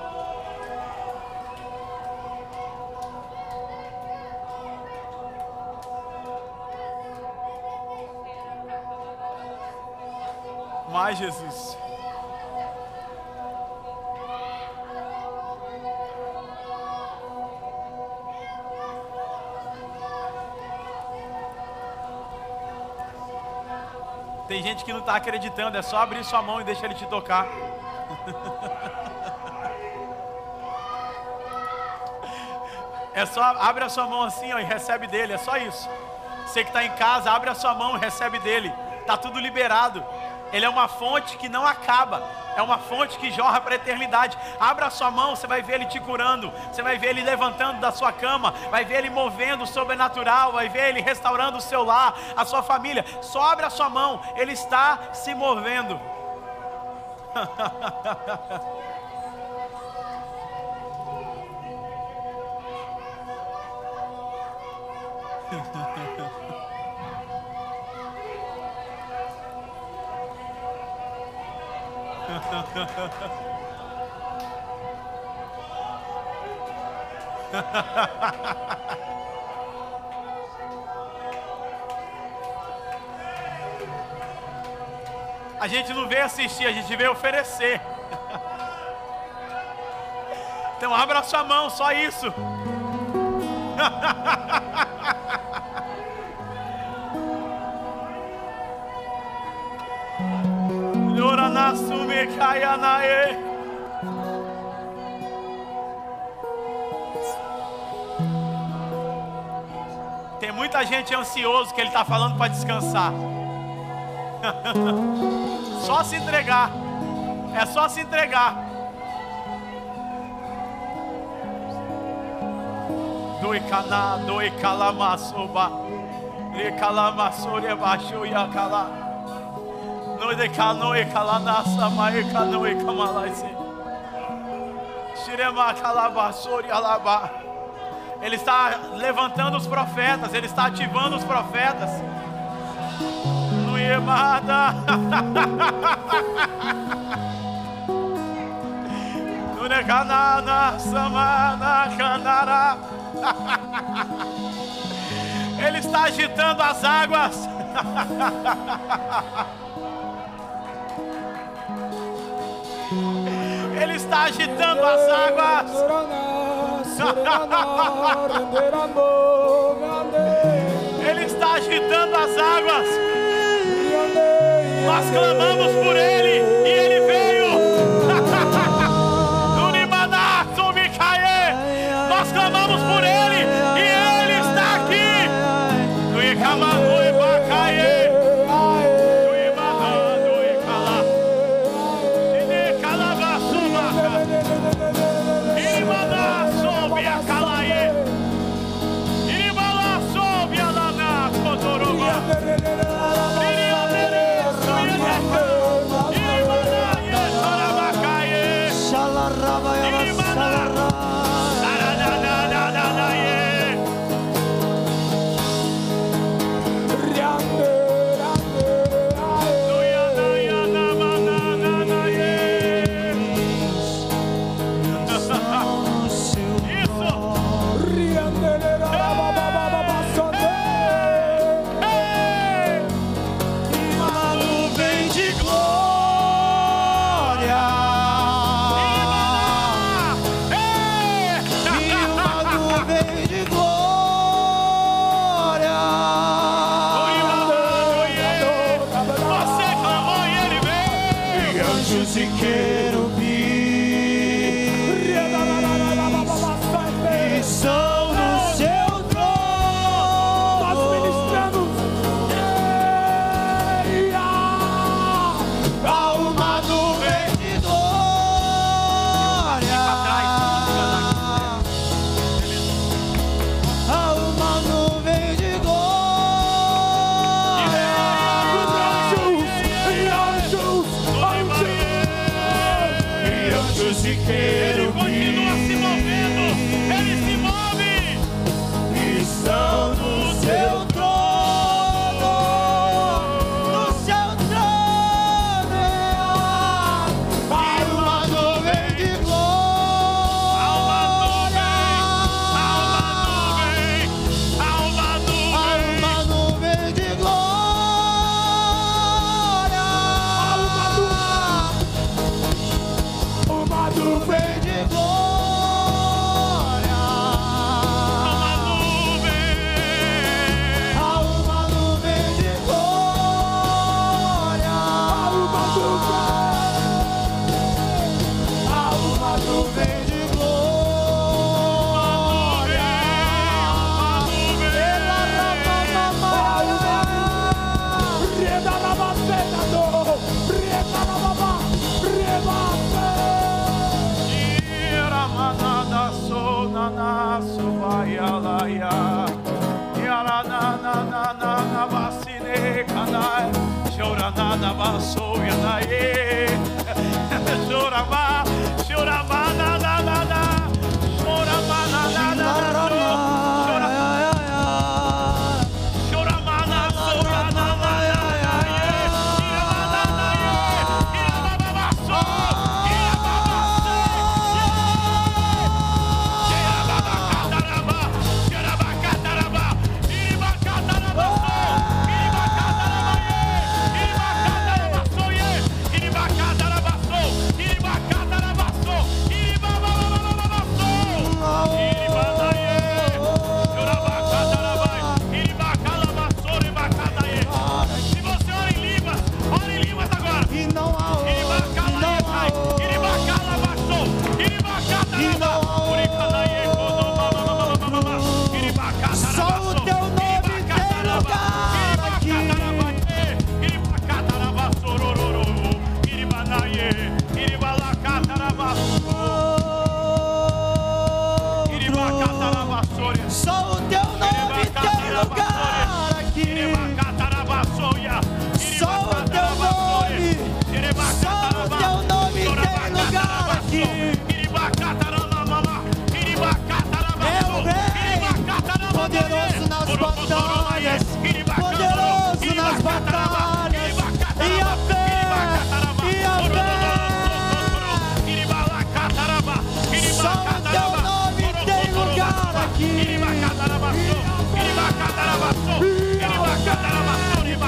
Speaker 5: Mais Jesus. Tem gente que não está acreditando, é só abrir sua mão e deixar ele te tocar. É só abre a sua mão assim ó, e recebe dele, é só isso. Você que está em casa, abre a sua mão e recebe dele. Tá tudo liberado. Ele é uma fonte que não acaba. É uma fonte que jorra para a eternidade. Abra a sua mão, você vai ver ele te curando. Você vai ver ele levantando da sua cama. Vai ver ele movendo o sobrenatural. Vai ver ele restaurando o seu lar, a sua família. Só abre a sua mão. Ele está se movendo. A gente não veio assistir, a gente veio oferecer. Então abra sua mão, só isso. kayanae. Tem muita gente ansioso que ele está falando para descansar. só se entregar. É só se entregar. Doi kana, doi kalamasoba. Re kalamasore baixo yakala. No Shirema. Ele está levantando os profetas, ele está ativando os profetas. Kanara. Ele está agitando as águas. está agitando as águas. Ele está agitando as águas. Nós clamamos por Ele e Ele veio.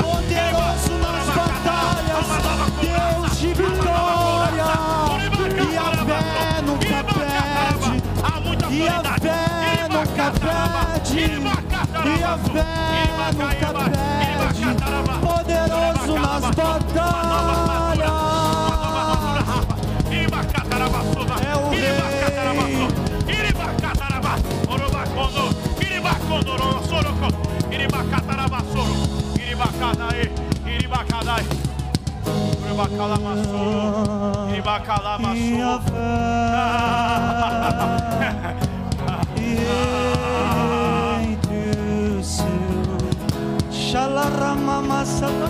Speaker 1: poderoso nas batalhas, Deus de vitória. E a fé nunca perde, e a fé nunca perde, e a nunca perde. Poderoso nas batalhas. É o rei.
Speaker 2: Iribacadaê, Iribacadaê. Iribacalamassou, Iribacalamassou. Shalarama
Speaker 1: Masala.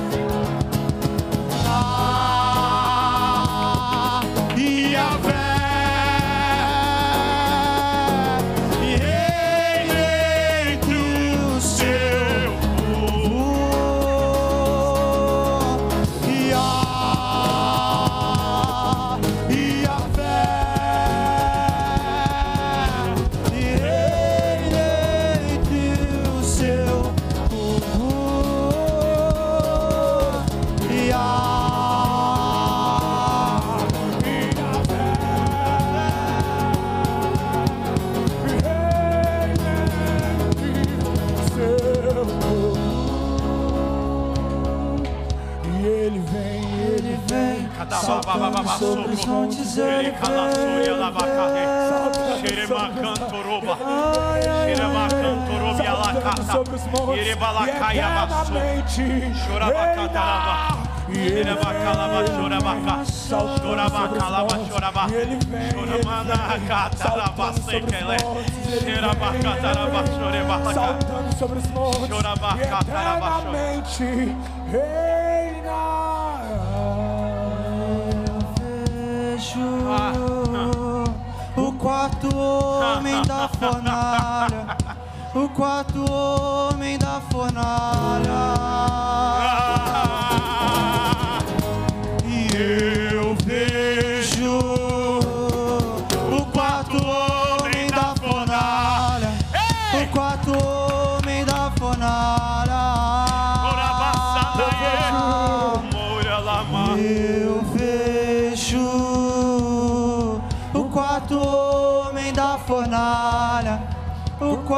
Speaker 1: sobre os montes ele
Speaker 2: cantoroba, xerema cantoroba alacata, irebalacaya chorava chorabacataraba. Irebacalaba chorabaca, chorava choraba, choramana cataraba chorava
Speaker 1: xerabacataraba
Speaker 5: chorebaca,
Speaker 6: chorabacataraba chorava O quarto homem da fornalha. O quarto homem da fornalha.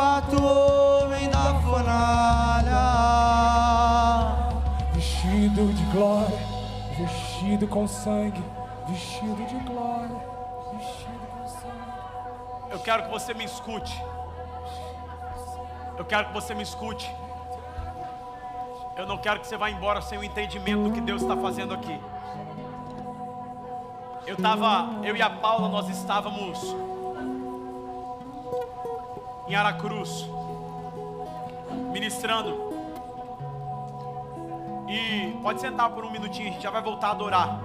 Speaker 6: Quarto homem da fornalha.
Speaker 2: Vestido de glória, vestido com sangue, vestido de glória, vestido com sangue.
Speaker 5: Eu quero que você me escute. Eu quero que você me escute. Eu não quero que você vá embora sem o entendimento do que Deus está fazendo aqui. Eu tava, eu e a Paula, nós estávamos em Aracruz, ministrando. E pode sentar por um minutinho, a gente já vai voltar a adorar.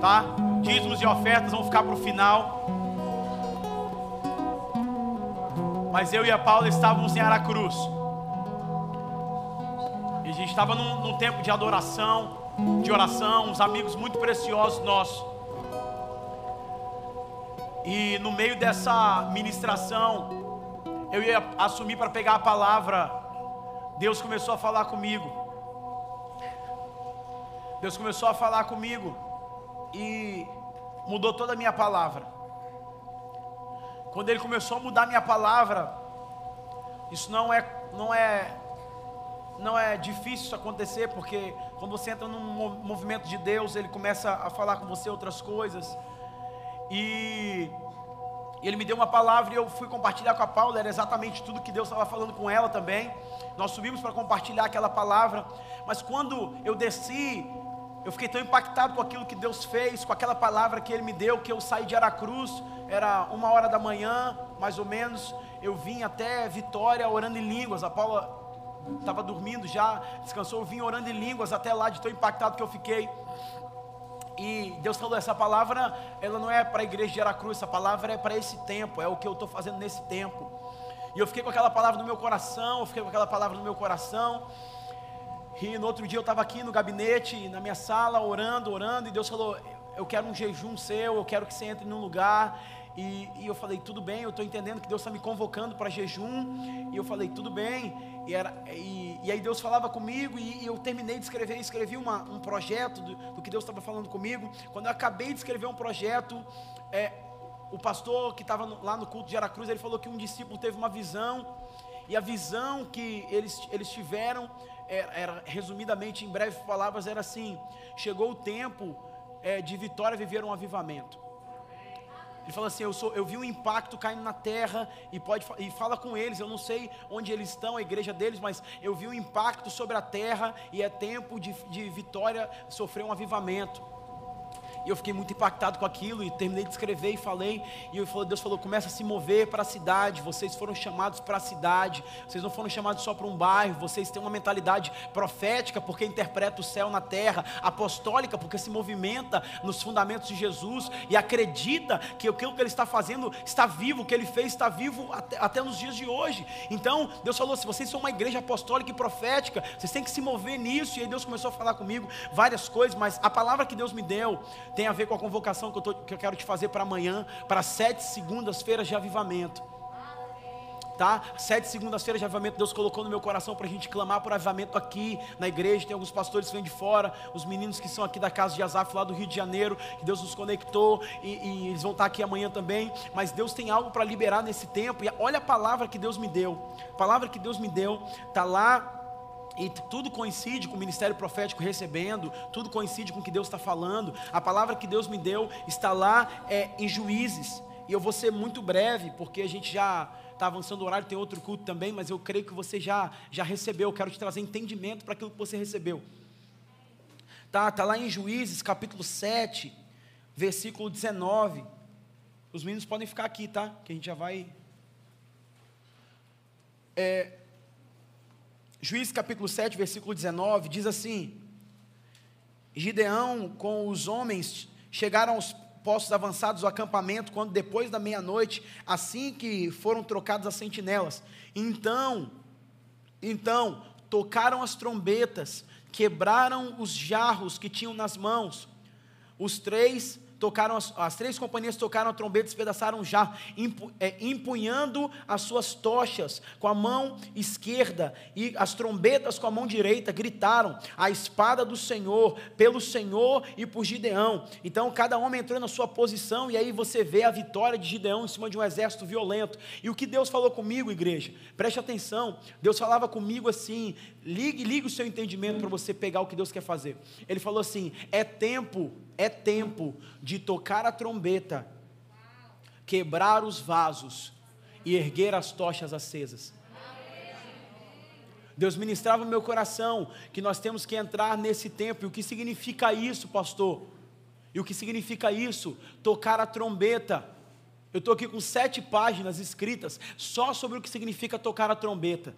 Speaker 5: Tá? Dízimos e ofertas vão ficar para o final. Mas eu e a Paula estávamos em Aracruz. E a gente estava num, num tempo de adoração, de oração, uns amigos muito preciosos nossos. E no meio dessa ministração, eu ia assumir para pegar a palavra. Deus começou a falar comigo. Deus começou a falar comigo e mudou toda a minha palavra. Quando ele começou a mudar a minha palavra, isso não é não é não é difícil isso acontecer, porque quando você entra num mo- movimento de Deus, ele começa a falar com você outras coisas. E ele me deu uma palavra e eu fui compartilhar com a Paula, era exatamente tudo que Deus estava falando com ela também. Nós subimos para compartilhar aquela palavra, mas quando eu desci, eu fiquei tão impactado com aquilo que Deus fez, com aquela palavra que Ele me deu, que eu saí de Aracruz, era uma hora da manhã, mais ou menos, eu vim até Vitória orando em línguas. A Paula estava dormindo já, descansou, eu vim orando em línguas até lá, de tão impactado que eu fiquei. E Deus falou: essa palavra, ela não é para a igreja de Aracruz, essa palavra é para esse tempo, é o que eu estou fazendo nesse tempo. E eu fiquei com aquela palavra no meu coração, eu fiquei com aquela palavra no meu coração. E no outro dia eu estava aqui no gabinete, na minha sala, orando, orando, e Deus falou: Eu quero um jejum seu, eu quero que você entre num lugar. E, e eu falei: Tudo bem, eu estou entendendo que Deus está me convocando para jejum. E eu falei: Tudo bem. E, era, e, e aí Deus falava comigo, e, e eu terminei de escrever, escrevi uma, um projeto do, do que Deus estava falando comigo. Quando eu acabei de escrever um projeto, é, o pastor que estava lá no culto de Aracruz, ele falou que um discípulo teve uma visão, e a visão que eles, eles tiveram, era, era, resumidamente, em breves palavras, era assim: chegou o tempo é, de Vitória viver um avivamento. Ele fala assim: eu, sou, eu vi um impacto caindo na terra e, pode, e fala com eles. Eu não sei onde eles estão, a igreja deles, mas eu vi um impacto sobre a terra e é tempo de, de Vitória sofrer um avivamento. E eu fiquei muito impactado com aquilo e terminei de escrever e falei. E Deus falou: começa a se mover para a cidade. Vocês foram chamados para a cidade. Vocês não foram chamados só para um bairro. Vocês têm uma mentalidade profética, porque interpreta o céu na terra, apostólica, porque se movimenta nos fundamentos de Jesus e acredita que aquilo que Ele está fazendo está vivo, o que Ele fez está vivo até, até nos dias de hoje. Então, Deus falou: se vocês são uma igreja apostólica e profética, vocês têm que se mover nisso. E aí Deus começou a falar comigo várias coisas, mas a palavra que Deus me deu tem a ver com a convocação que eu, tô, que eu quero te fazer para amanhã, para sete segundas-feiras de avivamento. Tá? Sete segundas-feiras de avivamento, Deus colocou no meu coração para a gente clamar por avivamento aqui na igreja. Tem alguns pastores que vêm de fora, os meninos que são aqui da casa de Azaf, lá do Rio de Janeiro, que Deus nos conectou e, e eles vão estar aqui amanhã também. Mas Deus tem algo para liberar nesse tempo. E olha a palavra que Deus me deu. A palavra que Deus me deu está lá e tudo coincide com o ministério profético recebendo, tudo coincide com o que Deus está falando. A palavra que Deus me deu está lá é, em Juízes. E eu vou ser muito breve, porque a gente já está avançando o horário, tem outro culto também, mas eu creio que você já, já recebeu. Eu quero te trazer entendimento para aquilo que você recebeu. Tá, tá lá em Juízes, capítulo 7, versículo 19. Os meninos podem ficar aqui, tá? Que a gente já vai. É, Juízes capítulo 7, versículo 19, diz assim: Gideão com os homens chegaram aos postos avançados do acampamento, quando depois da meia-noite, assim que foram trocadas as sentinelas. Então, então, tocaram as trombetas, quebraram os jarros que tinham nas mãos. Os três tocaram as, as, três companhias tocaram a trombeta, despedaçaram já, é, empunhando as suas tochas com a mão esquerda e as trombetas com a mão direita, gritaram: a espada do Senhor, pelo Senhor e por Gideão. Então cada homem entrou na sua posição, e aí você vê a vitória de Gideão em cima de um exército violento. E o que Deus falou comigo, igreja? Preste atenção, Deus falava comigo assim: ligue, ligue o seu entendimento para você pegar o que Deus quer fazer. Ele falou assim: é tempo é tempo de tocar a trombeta, quebrar os vasos e erguer as tochas acesas. Deus ministrava no meu coração que nós temos que entrar nesse tempo. E o que significa isso, pastor? E o que significa isso? Tocar a trombeta. Eu estou aqui com sete páginas escritas só sobre o que significa tocar a trombeta.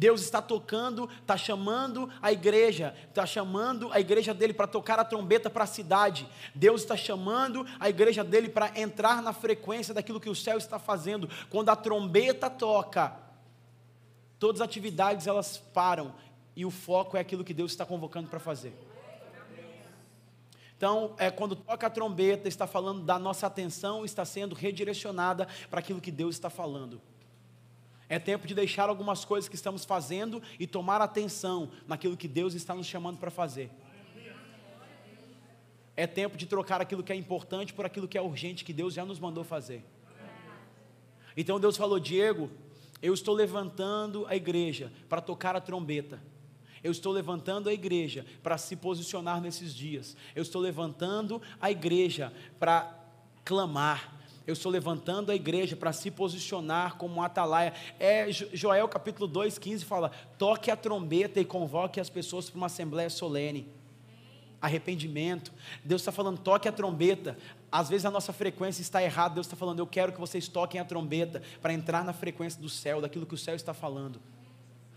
Speaker 5: Deus está tocando, está chamando a igreja, está chamando a igreja dele para tocar a trombeta para a cidade. Deus está chamando a igreja dele para entrar na frequência daquilo que o céu está fazendo. Quando a trombeta toca, todas as atividades elas param e o foco é aquilo que Deus está convocando para fazer. Então, é, quando toca a trombeta, está falando da nossa atenção, está sendo redirecionada para aquilo que Deus está falando. É tempo de deixar algumas coisas que estamos fazendo e tomar atenção naquilo que Deus está nos chamando para fazer. É tempo de trocar aquilo que é importante por aquilo que é urgente, que Deus já nos mandou fazer. Então Deus falou: Diego, eu estou levantando a igreja para tocar a trombeta. Eu estou levantando a igreja para se posicionar nesses dias. Eu estou levantando a igreja para clamar. Eu estou levantando a igreja para se posicionar como um atalaia. É, Joel capítulo 2, 15 fala: toque a trombeta e convoque as pessoas para uma assembleia solene. Arrependimento. Deus está falando, toque a trombeta. Às vezes a nossa frequência está errada. Deus está falando, eu quero que vocês toquem a trombeta para entrar na frequência do céu, daquilo que o céu está falando.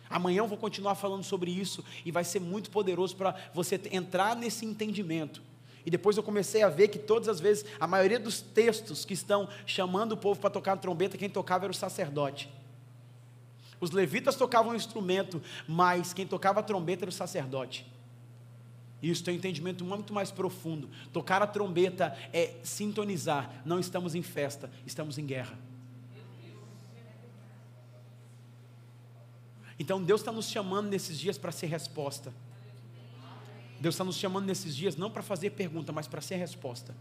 Speaker 5: Amanhã eu vou continuar falando sobre isso e vai ser muito poderoso para você entrar nesse entendimento. E depois eu comecei a ver que todas as vezes, a maioria dos textos que estão chamando o povo para tocar a trombeta, quem tocava era o sacerdote. Os levitas tocavam um instrumento, mas quem tocava a trombeta era o sacerdote. Isso tem um entendimento muito mais profundo. Tocar a trombeta é sintonizar. Não estamos em festa, estamos em guerra. Então Deus está nos chamando nesses dias para ser resposta. Deus está nos chamando nesses dias não para fazer pergunta, mas para ser resposta.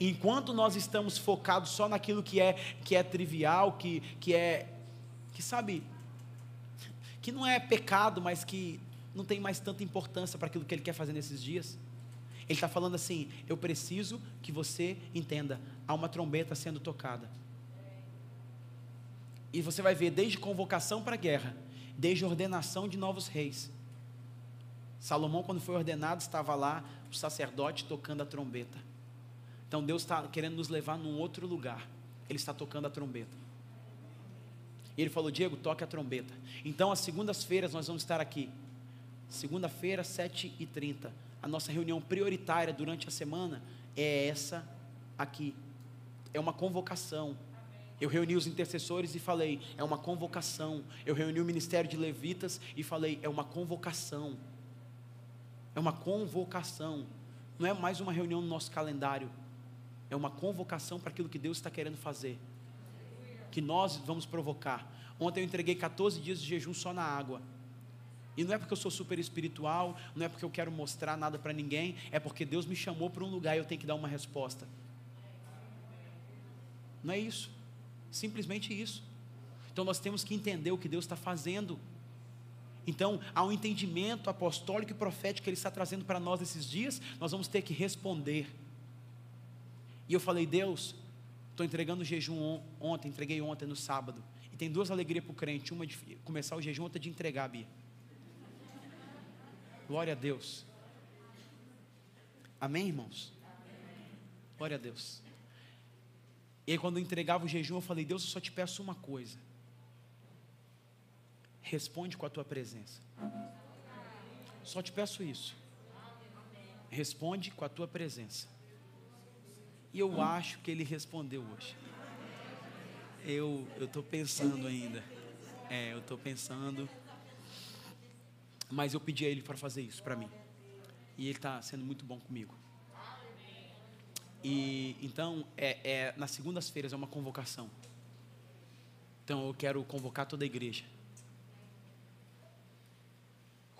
Speaker 5: Enquanto nós estamos focados só naquilo que é que é trivial, que, que é que sabe que não é pecado, mas que não tem mais tanta importância para aquilo que Ele quer fazer nesses dias. Ele está falando assim: eu preciso que você entenda, há uma trombeta sendo tocada. E você vai ver desde convocação para a guerra, desde ordenação de novos reis, Salomão, quando foi ordenado, estava lá o sacerdote tocando a trombeta. Então Deus está querendo nos levar num outro lugar. Ele está tocando a trombeta. E ele falou: Diego, toque a trombeta. Então, às segundas-feiras, nós vamos estar aqui. Segunda-feira, 7h30. A nossa reunião prioritária durante a semana é essa aqui. É uma convocação. Eu reuni os intercessores e falei: é uma convocação. Eu reuni o ministério de levitas e falei: é uma convocação. É uma convocação. Não é mais uma reunião no nosso calendário. É uma convocação para aquilo que Deus está querendo fazer. Que nós vamos provocar. Ontem eu entreguei 14 dias de jejum só na água. E não é porque eu sou super espiritual, não é porque eu quero mostrar nada para ninguém, é porque Deus me chamou para um lugar e eu tenho que dar uma resposta. Não é isso. Simplesmente isso. Então nós temos que entender o que Deus está fazendo. Então, há um entendimento apostólico e profético que Ele está trazendo para nós nesses dias, nós vamos ter que responder. E eu falei, Deus, estou entregando o jejum ontem, entreguei ontem no sábado. E tem duas alegrias para o crente: uma de começar o jejum, outra de entregar, Bia. Glória a Deus. Amém, irmãos? Glória a Deus. E aí, quando eu entregava o jejum, eu falei: Deus, eu só te peço uma coisa responde com a tua presença. Só te peço isso. responde com a tua presença. E eu acho que ele respondeu hoje. Eu estou pensando ainda. É, eu estou pensando. Mas eu pedi a ele para fazer isso para mim. E ele está sendo muito bom comigo. E então é, é nas segundas-feiras é uma convocação. Então eu quero convocar toda a igreja.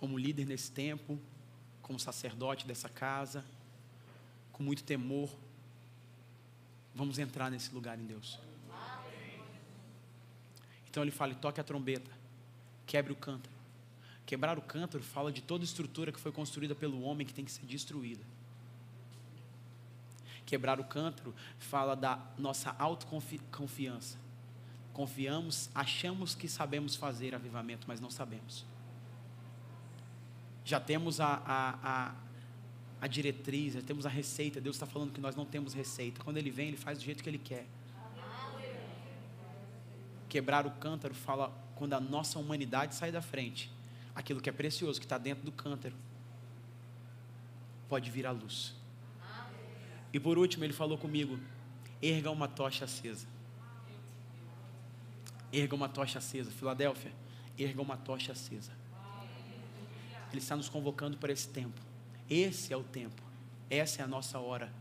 Speaker 5: Como líder nesse tempo, como sacerdote dessa casa, com muito temor, vamos entrar nesse lugar em Deus. Então ele fala: toque a trombeta, quebre o cântaro. Quebrar o cântaro fala de toda estrutura que foi construída pelo homem que tem que ser destruída. Quebrar o cântaro fala da nossa autoconfiança. Confiamos, achamos que sabemos fazer avivamento, mas não sabemos. Já temos a, a, a, a diretriz, já temos a receita. Deus está falando que nós não temos receita. Quando Ele vem, Ele faz do jeito que Ele quer. Quebrar o cântaro fala quando a nossa humanidade sai da frente. Aquilo que é precioso, que está dentro do cântaro, pode vir à luz. E por último, ele falou comigo: erga uma tocha acesa. Erga uma tocha acesa. Filadélfia, erga uma tocha acesa. Ele está nos convocando para esse tempo. Esse é o tempo. Essa é a nossa hora.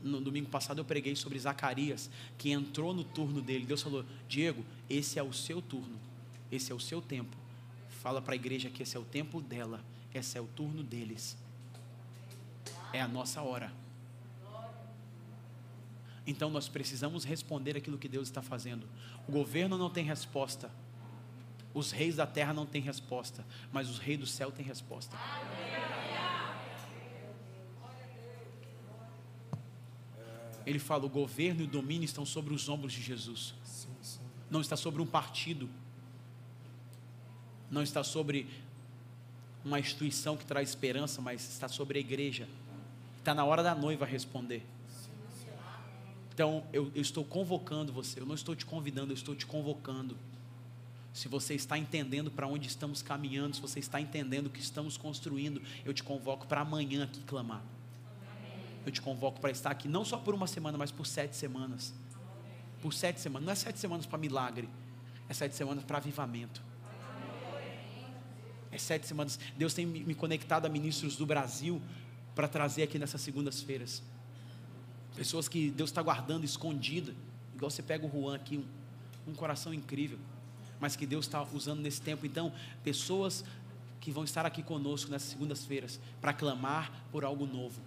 Speaker 5: No domingo passado eu preguei sobre Zacarias, que entrou no turno dele. Deus falou: Diego, esse é o seu turno. Esse é o seu tempo. Fala para a igreja que esse é o tempo dela. Esse é o turno deles. É a nossa hora. Então nós precisamos responder aquilo que Deus está fazendo. O governo não tem resposta. Os reis da terra não têm resposta, mas os reis do céu têm resposta. Ele fala: o governo e o domínio estão sobre os ombros de Jesus. Não está sobre um partido. Não está sobre uma instituição que traz esperança, mas está sobre a igreja. Está na hora da noiva responder. Então eu, eu estou convocando você. Eu não estou te convidando, eu estou te convocando se você está entendendo para onde estamos caminhando, se você está entendendo o que estamos construindo, eu te convoco para amanhã aqui clamar. Eu te convoco para estar aqui não só por uma semana, mas por sete semanas. Por sete semanas. Não é sete semanas para milagre, é sete semanas para avivamento. É sete semanas. Deus tem me conectado a ministros do Brasil para trazer aqui nessas segundas-feiras. Pessoas que Deus está guardando escondida. Igual você pega o Juan aqui, um, um coração incrível mas que Deus está usando nesse tempo. Então, pessoas que vão estar aqui conosco nessas segundas-feiras para clamar por algo novo.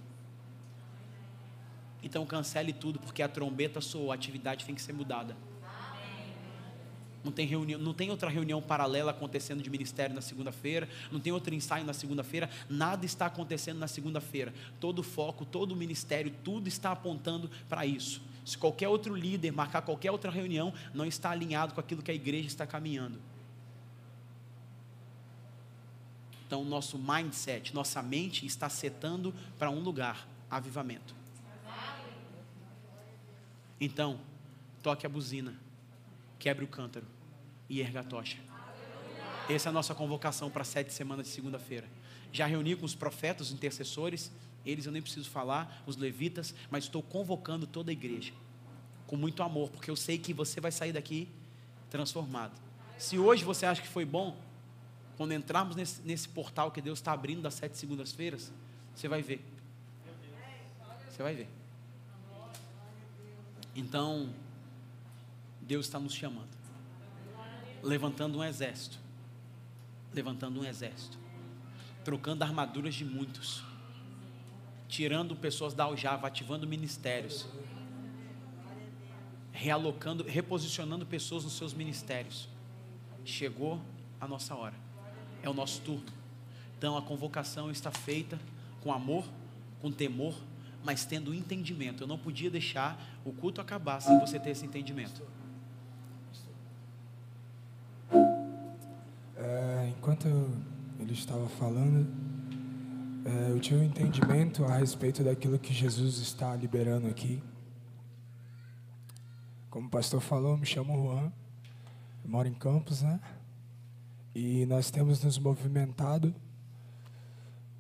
Speaker 5: Então, cancele tudo, porque a trombeta soou, a atividade tem que ser mudada. Não tem, reunião, não tem outra reunião paralela acontecendo de ministério na segunda-feira, não tem outro ensaio na segunda-feira, nada está acontecendo na segunda-feira. Todo o foco, todo o ministério, tudo está apontando para isso. Se qualquer outro líder marcar qualquer outra reunião, não está alinhado com aquilo que a igreja está caminhando. Então, nosso mindset, nossa mente está setando para um lugar avivamento. Então, toque a buzina, quebre o cântaro e erga a tocha. Essa é a nossa convocação para sete semanas de segunda-feira. Já reuni com os profetas, os intercessores, eles eu nem preciso falar, os levitas, mas estou convocando toda a igreja com muito amor, porque eu sei que você vai sair daqui transformado. Se hoje você acha que foi bom, quando entrarmos nesse, nesse portal que Deus está abrindo das sete segundas-feiras, você vai ver. Você vai ver. Então, Deus está nos chamando, levantando um exército, levantando um exército, trocando armaduras de muitos tirando pessoas da aljava, ativando ministérios, realocando, reposicionando pessoas nos seus ministérios. Chegou a nossa hora, é o nosso turno. Então a convocação está feita com amor, com temor, mas tendo entendimento. Eu não podia deixar o culto acabar sem você ter esse entendimento.
Speaker 2: É, enquanto ele estava falando, é, eu tive um entendimento a respeito daquilo que Jesus está liberando aqui. Como o pastor falou, me chamo Juan, moro em Campos, né? E nós temos nos movimentado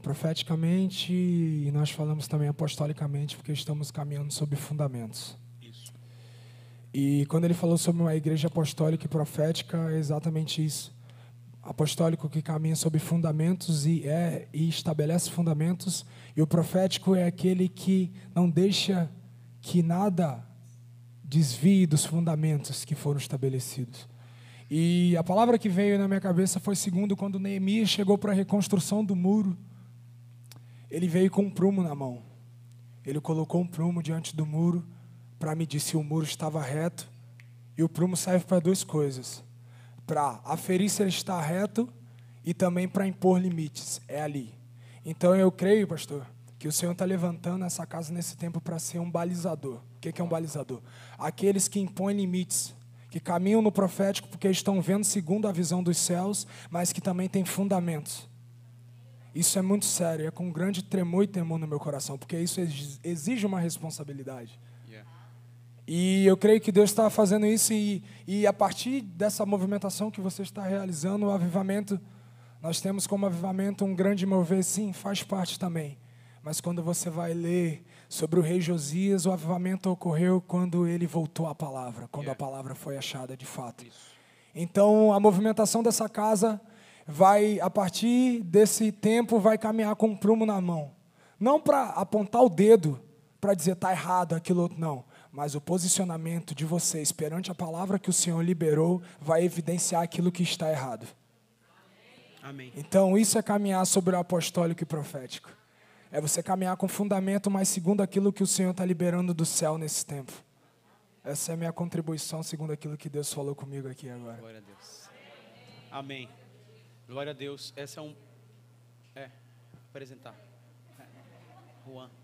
Speaker 2: profeticamente e nós falamos também apostolicamente, porque estamos caminhando sobre fundamentos.
Speaker 5: Isso.
Speaker 2: E quando ele falou sobre uma igreja apostólica e profética, é exatamente isso. Apostólico que caminha sobre fundamentos e é e estabelece fundamentos, e o profético é aquele que não deixa que nada desvie dos fundamentos que foram estabelecidos. E a palavra que veio na minha cabeça foi segundo quando Neemias chegou para a reconstrução do muro. Ele veio com um prumo na mão. Ele colocou um prumo diante do muro para medir se o muro estava reto. E o prumo serve para duas coisas: para aferir se ele está reto e também para impor limites. É ali. Então eu creio, pastor, que o Senhor está levantando essa casa nesse tempo para ser um balizador. O que é um balizador? Aqueles que impõem limites, que caminham no profético porque estão vendo segundo a visão dos céus, mas que também têm fundamentos. Isso é muito sério, é com grande tremor e temor no meu coração, porque isso exige uma responsabilidade. E eu creio que Deus está fazendo isso, e, e a partir dessa movimentação que você está realizando, o avivamento, nós temos como avivamento um grande mover, sim, faz parte também. Mas quando você vai ler sobre o rei Josias, o avivamento ocorreu quando ele voltou à palavra, quando a palavra foi achada de fato. Então, a movimentação dessa casa vai, a partir desse tempo, vai caminhar com um prumo na mão. Não para apontar o dedo, para dizer está errado aquilo outro, não. Mas o posicionamento de vocês perante a palavra que o Senhor liberou vai evidenciar aquilo que está errado.
Speaker 5: Amém.
Speaker 2: Então, isso é caminhar sobre o apostólico e profético. É você caminhar com fundamento, mas segundo aquilo que o Senhor está liberando do céu nesse tempo. Essa é a minha contribuição, segundo aquilo que Deus falou comigo aqui agora.
Speaker 5: Glória a Deus. Amém. Glória a Deus. Essa é um. É, apresentar. É, Juan.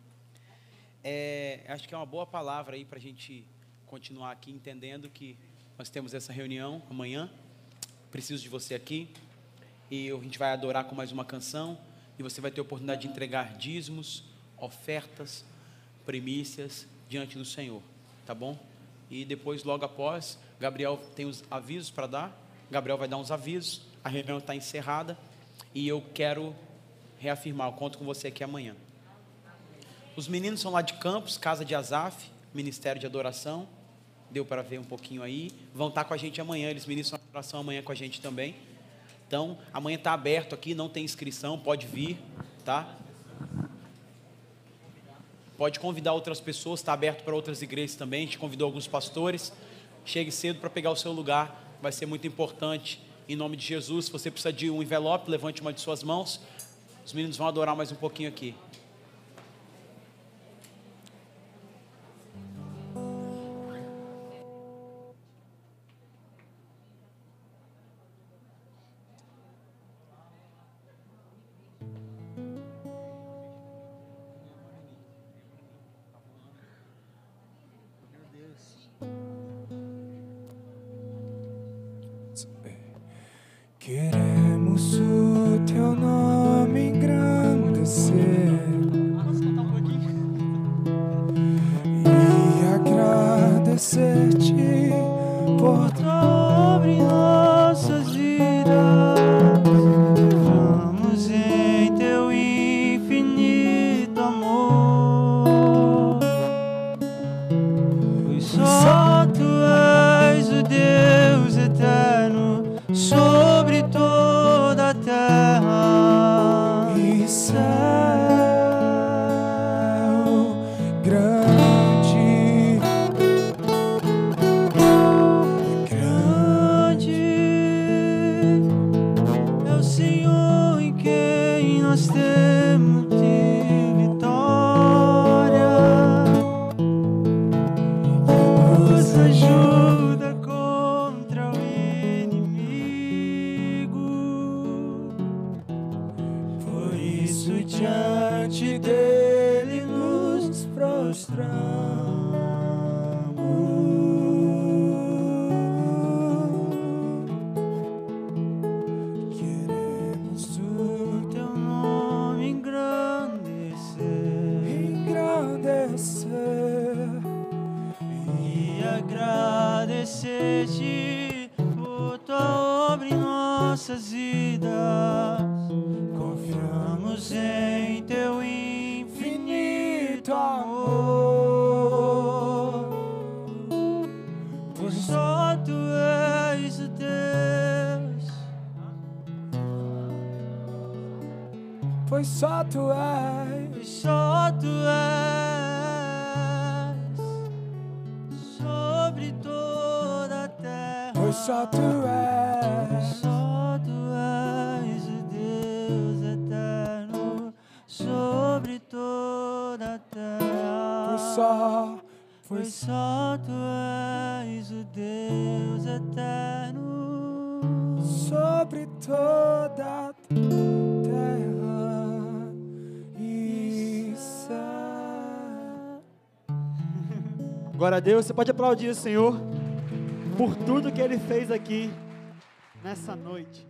Speaker 5: É, acho que é uma boa palavra aí para a gente continuar aqui, entendendo que nós temos essa reunião amanhã. Preciso de você aqui. E a gente vai adorar com mais uma canção. E você vai ter a oportunidade de entregar dízimos, ofertas, primícias diante do Senhor. Tá bom? E depois, logo após, Gabriel tem os avisos para dar. Gabriel vai dar uns avisos. A reunião está encerrada. E eu quero reafirmar, eu conto com você aqui amanhã. Os meninos são lá de Campos, Casa de Azaf, Ministério de Adoração. Deu para ver um pouquinho aí. Vão estar com a gente amanhã. Eles ministram adoração amanhã com a gente também. Então, amanhã está aberto aqui, não tem inscrição, pode vir, tá? Pode convidar outras pessoas, está aberto para outras igrejas também. A gente convidou alguns pastores. Chegue cedo para pegar o seu lugar, vai ser muito importante. Em nome de Jesus, se você precisa de um envelope, levante uma de suas mãos. Os meninos vão adorar mais um pouquinho aqui.
Speaker 6: a Deus.
Speaker 7: Você pode aplaudir o Senhor por tudo que Ele fez aqui nessa noite.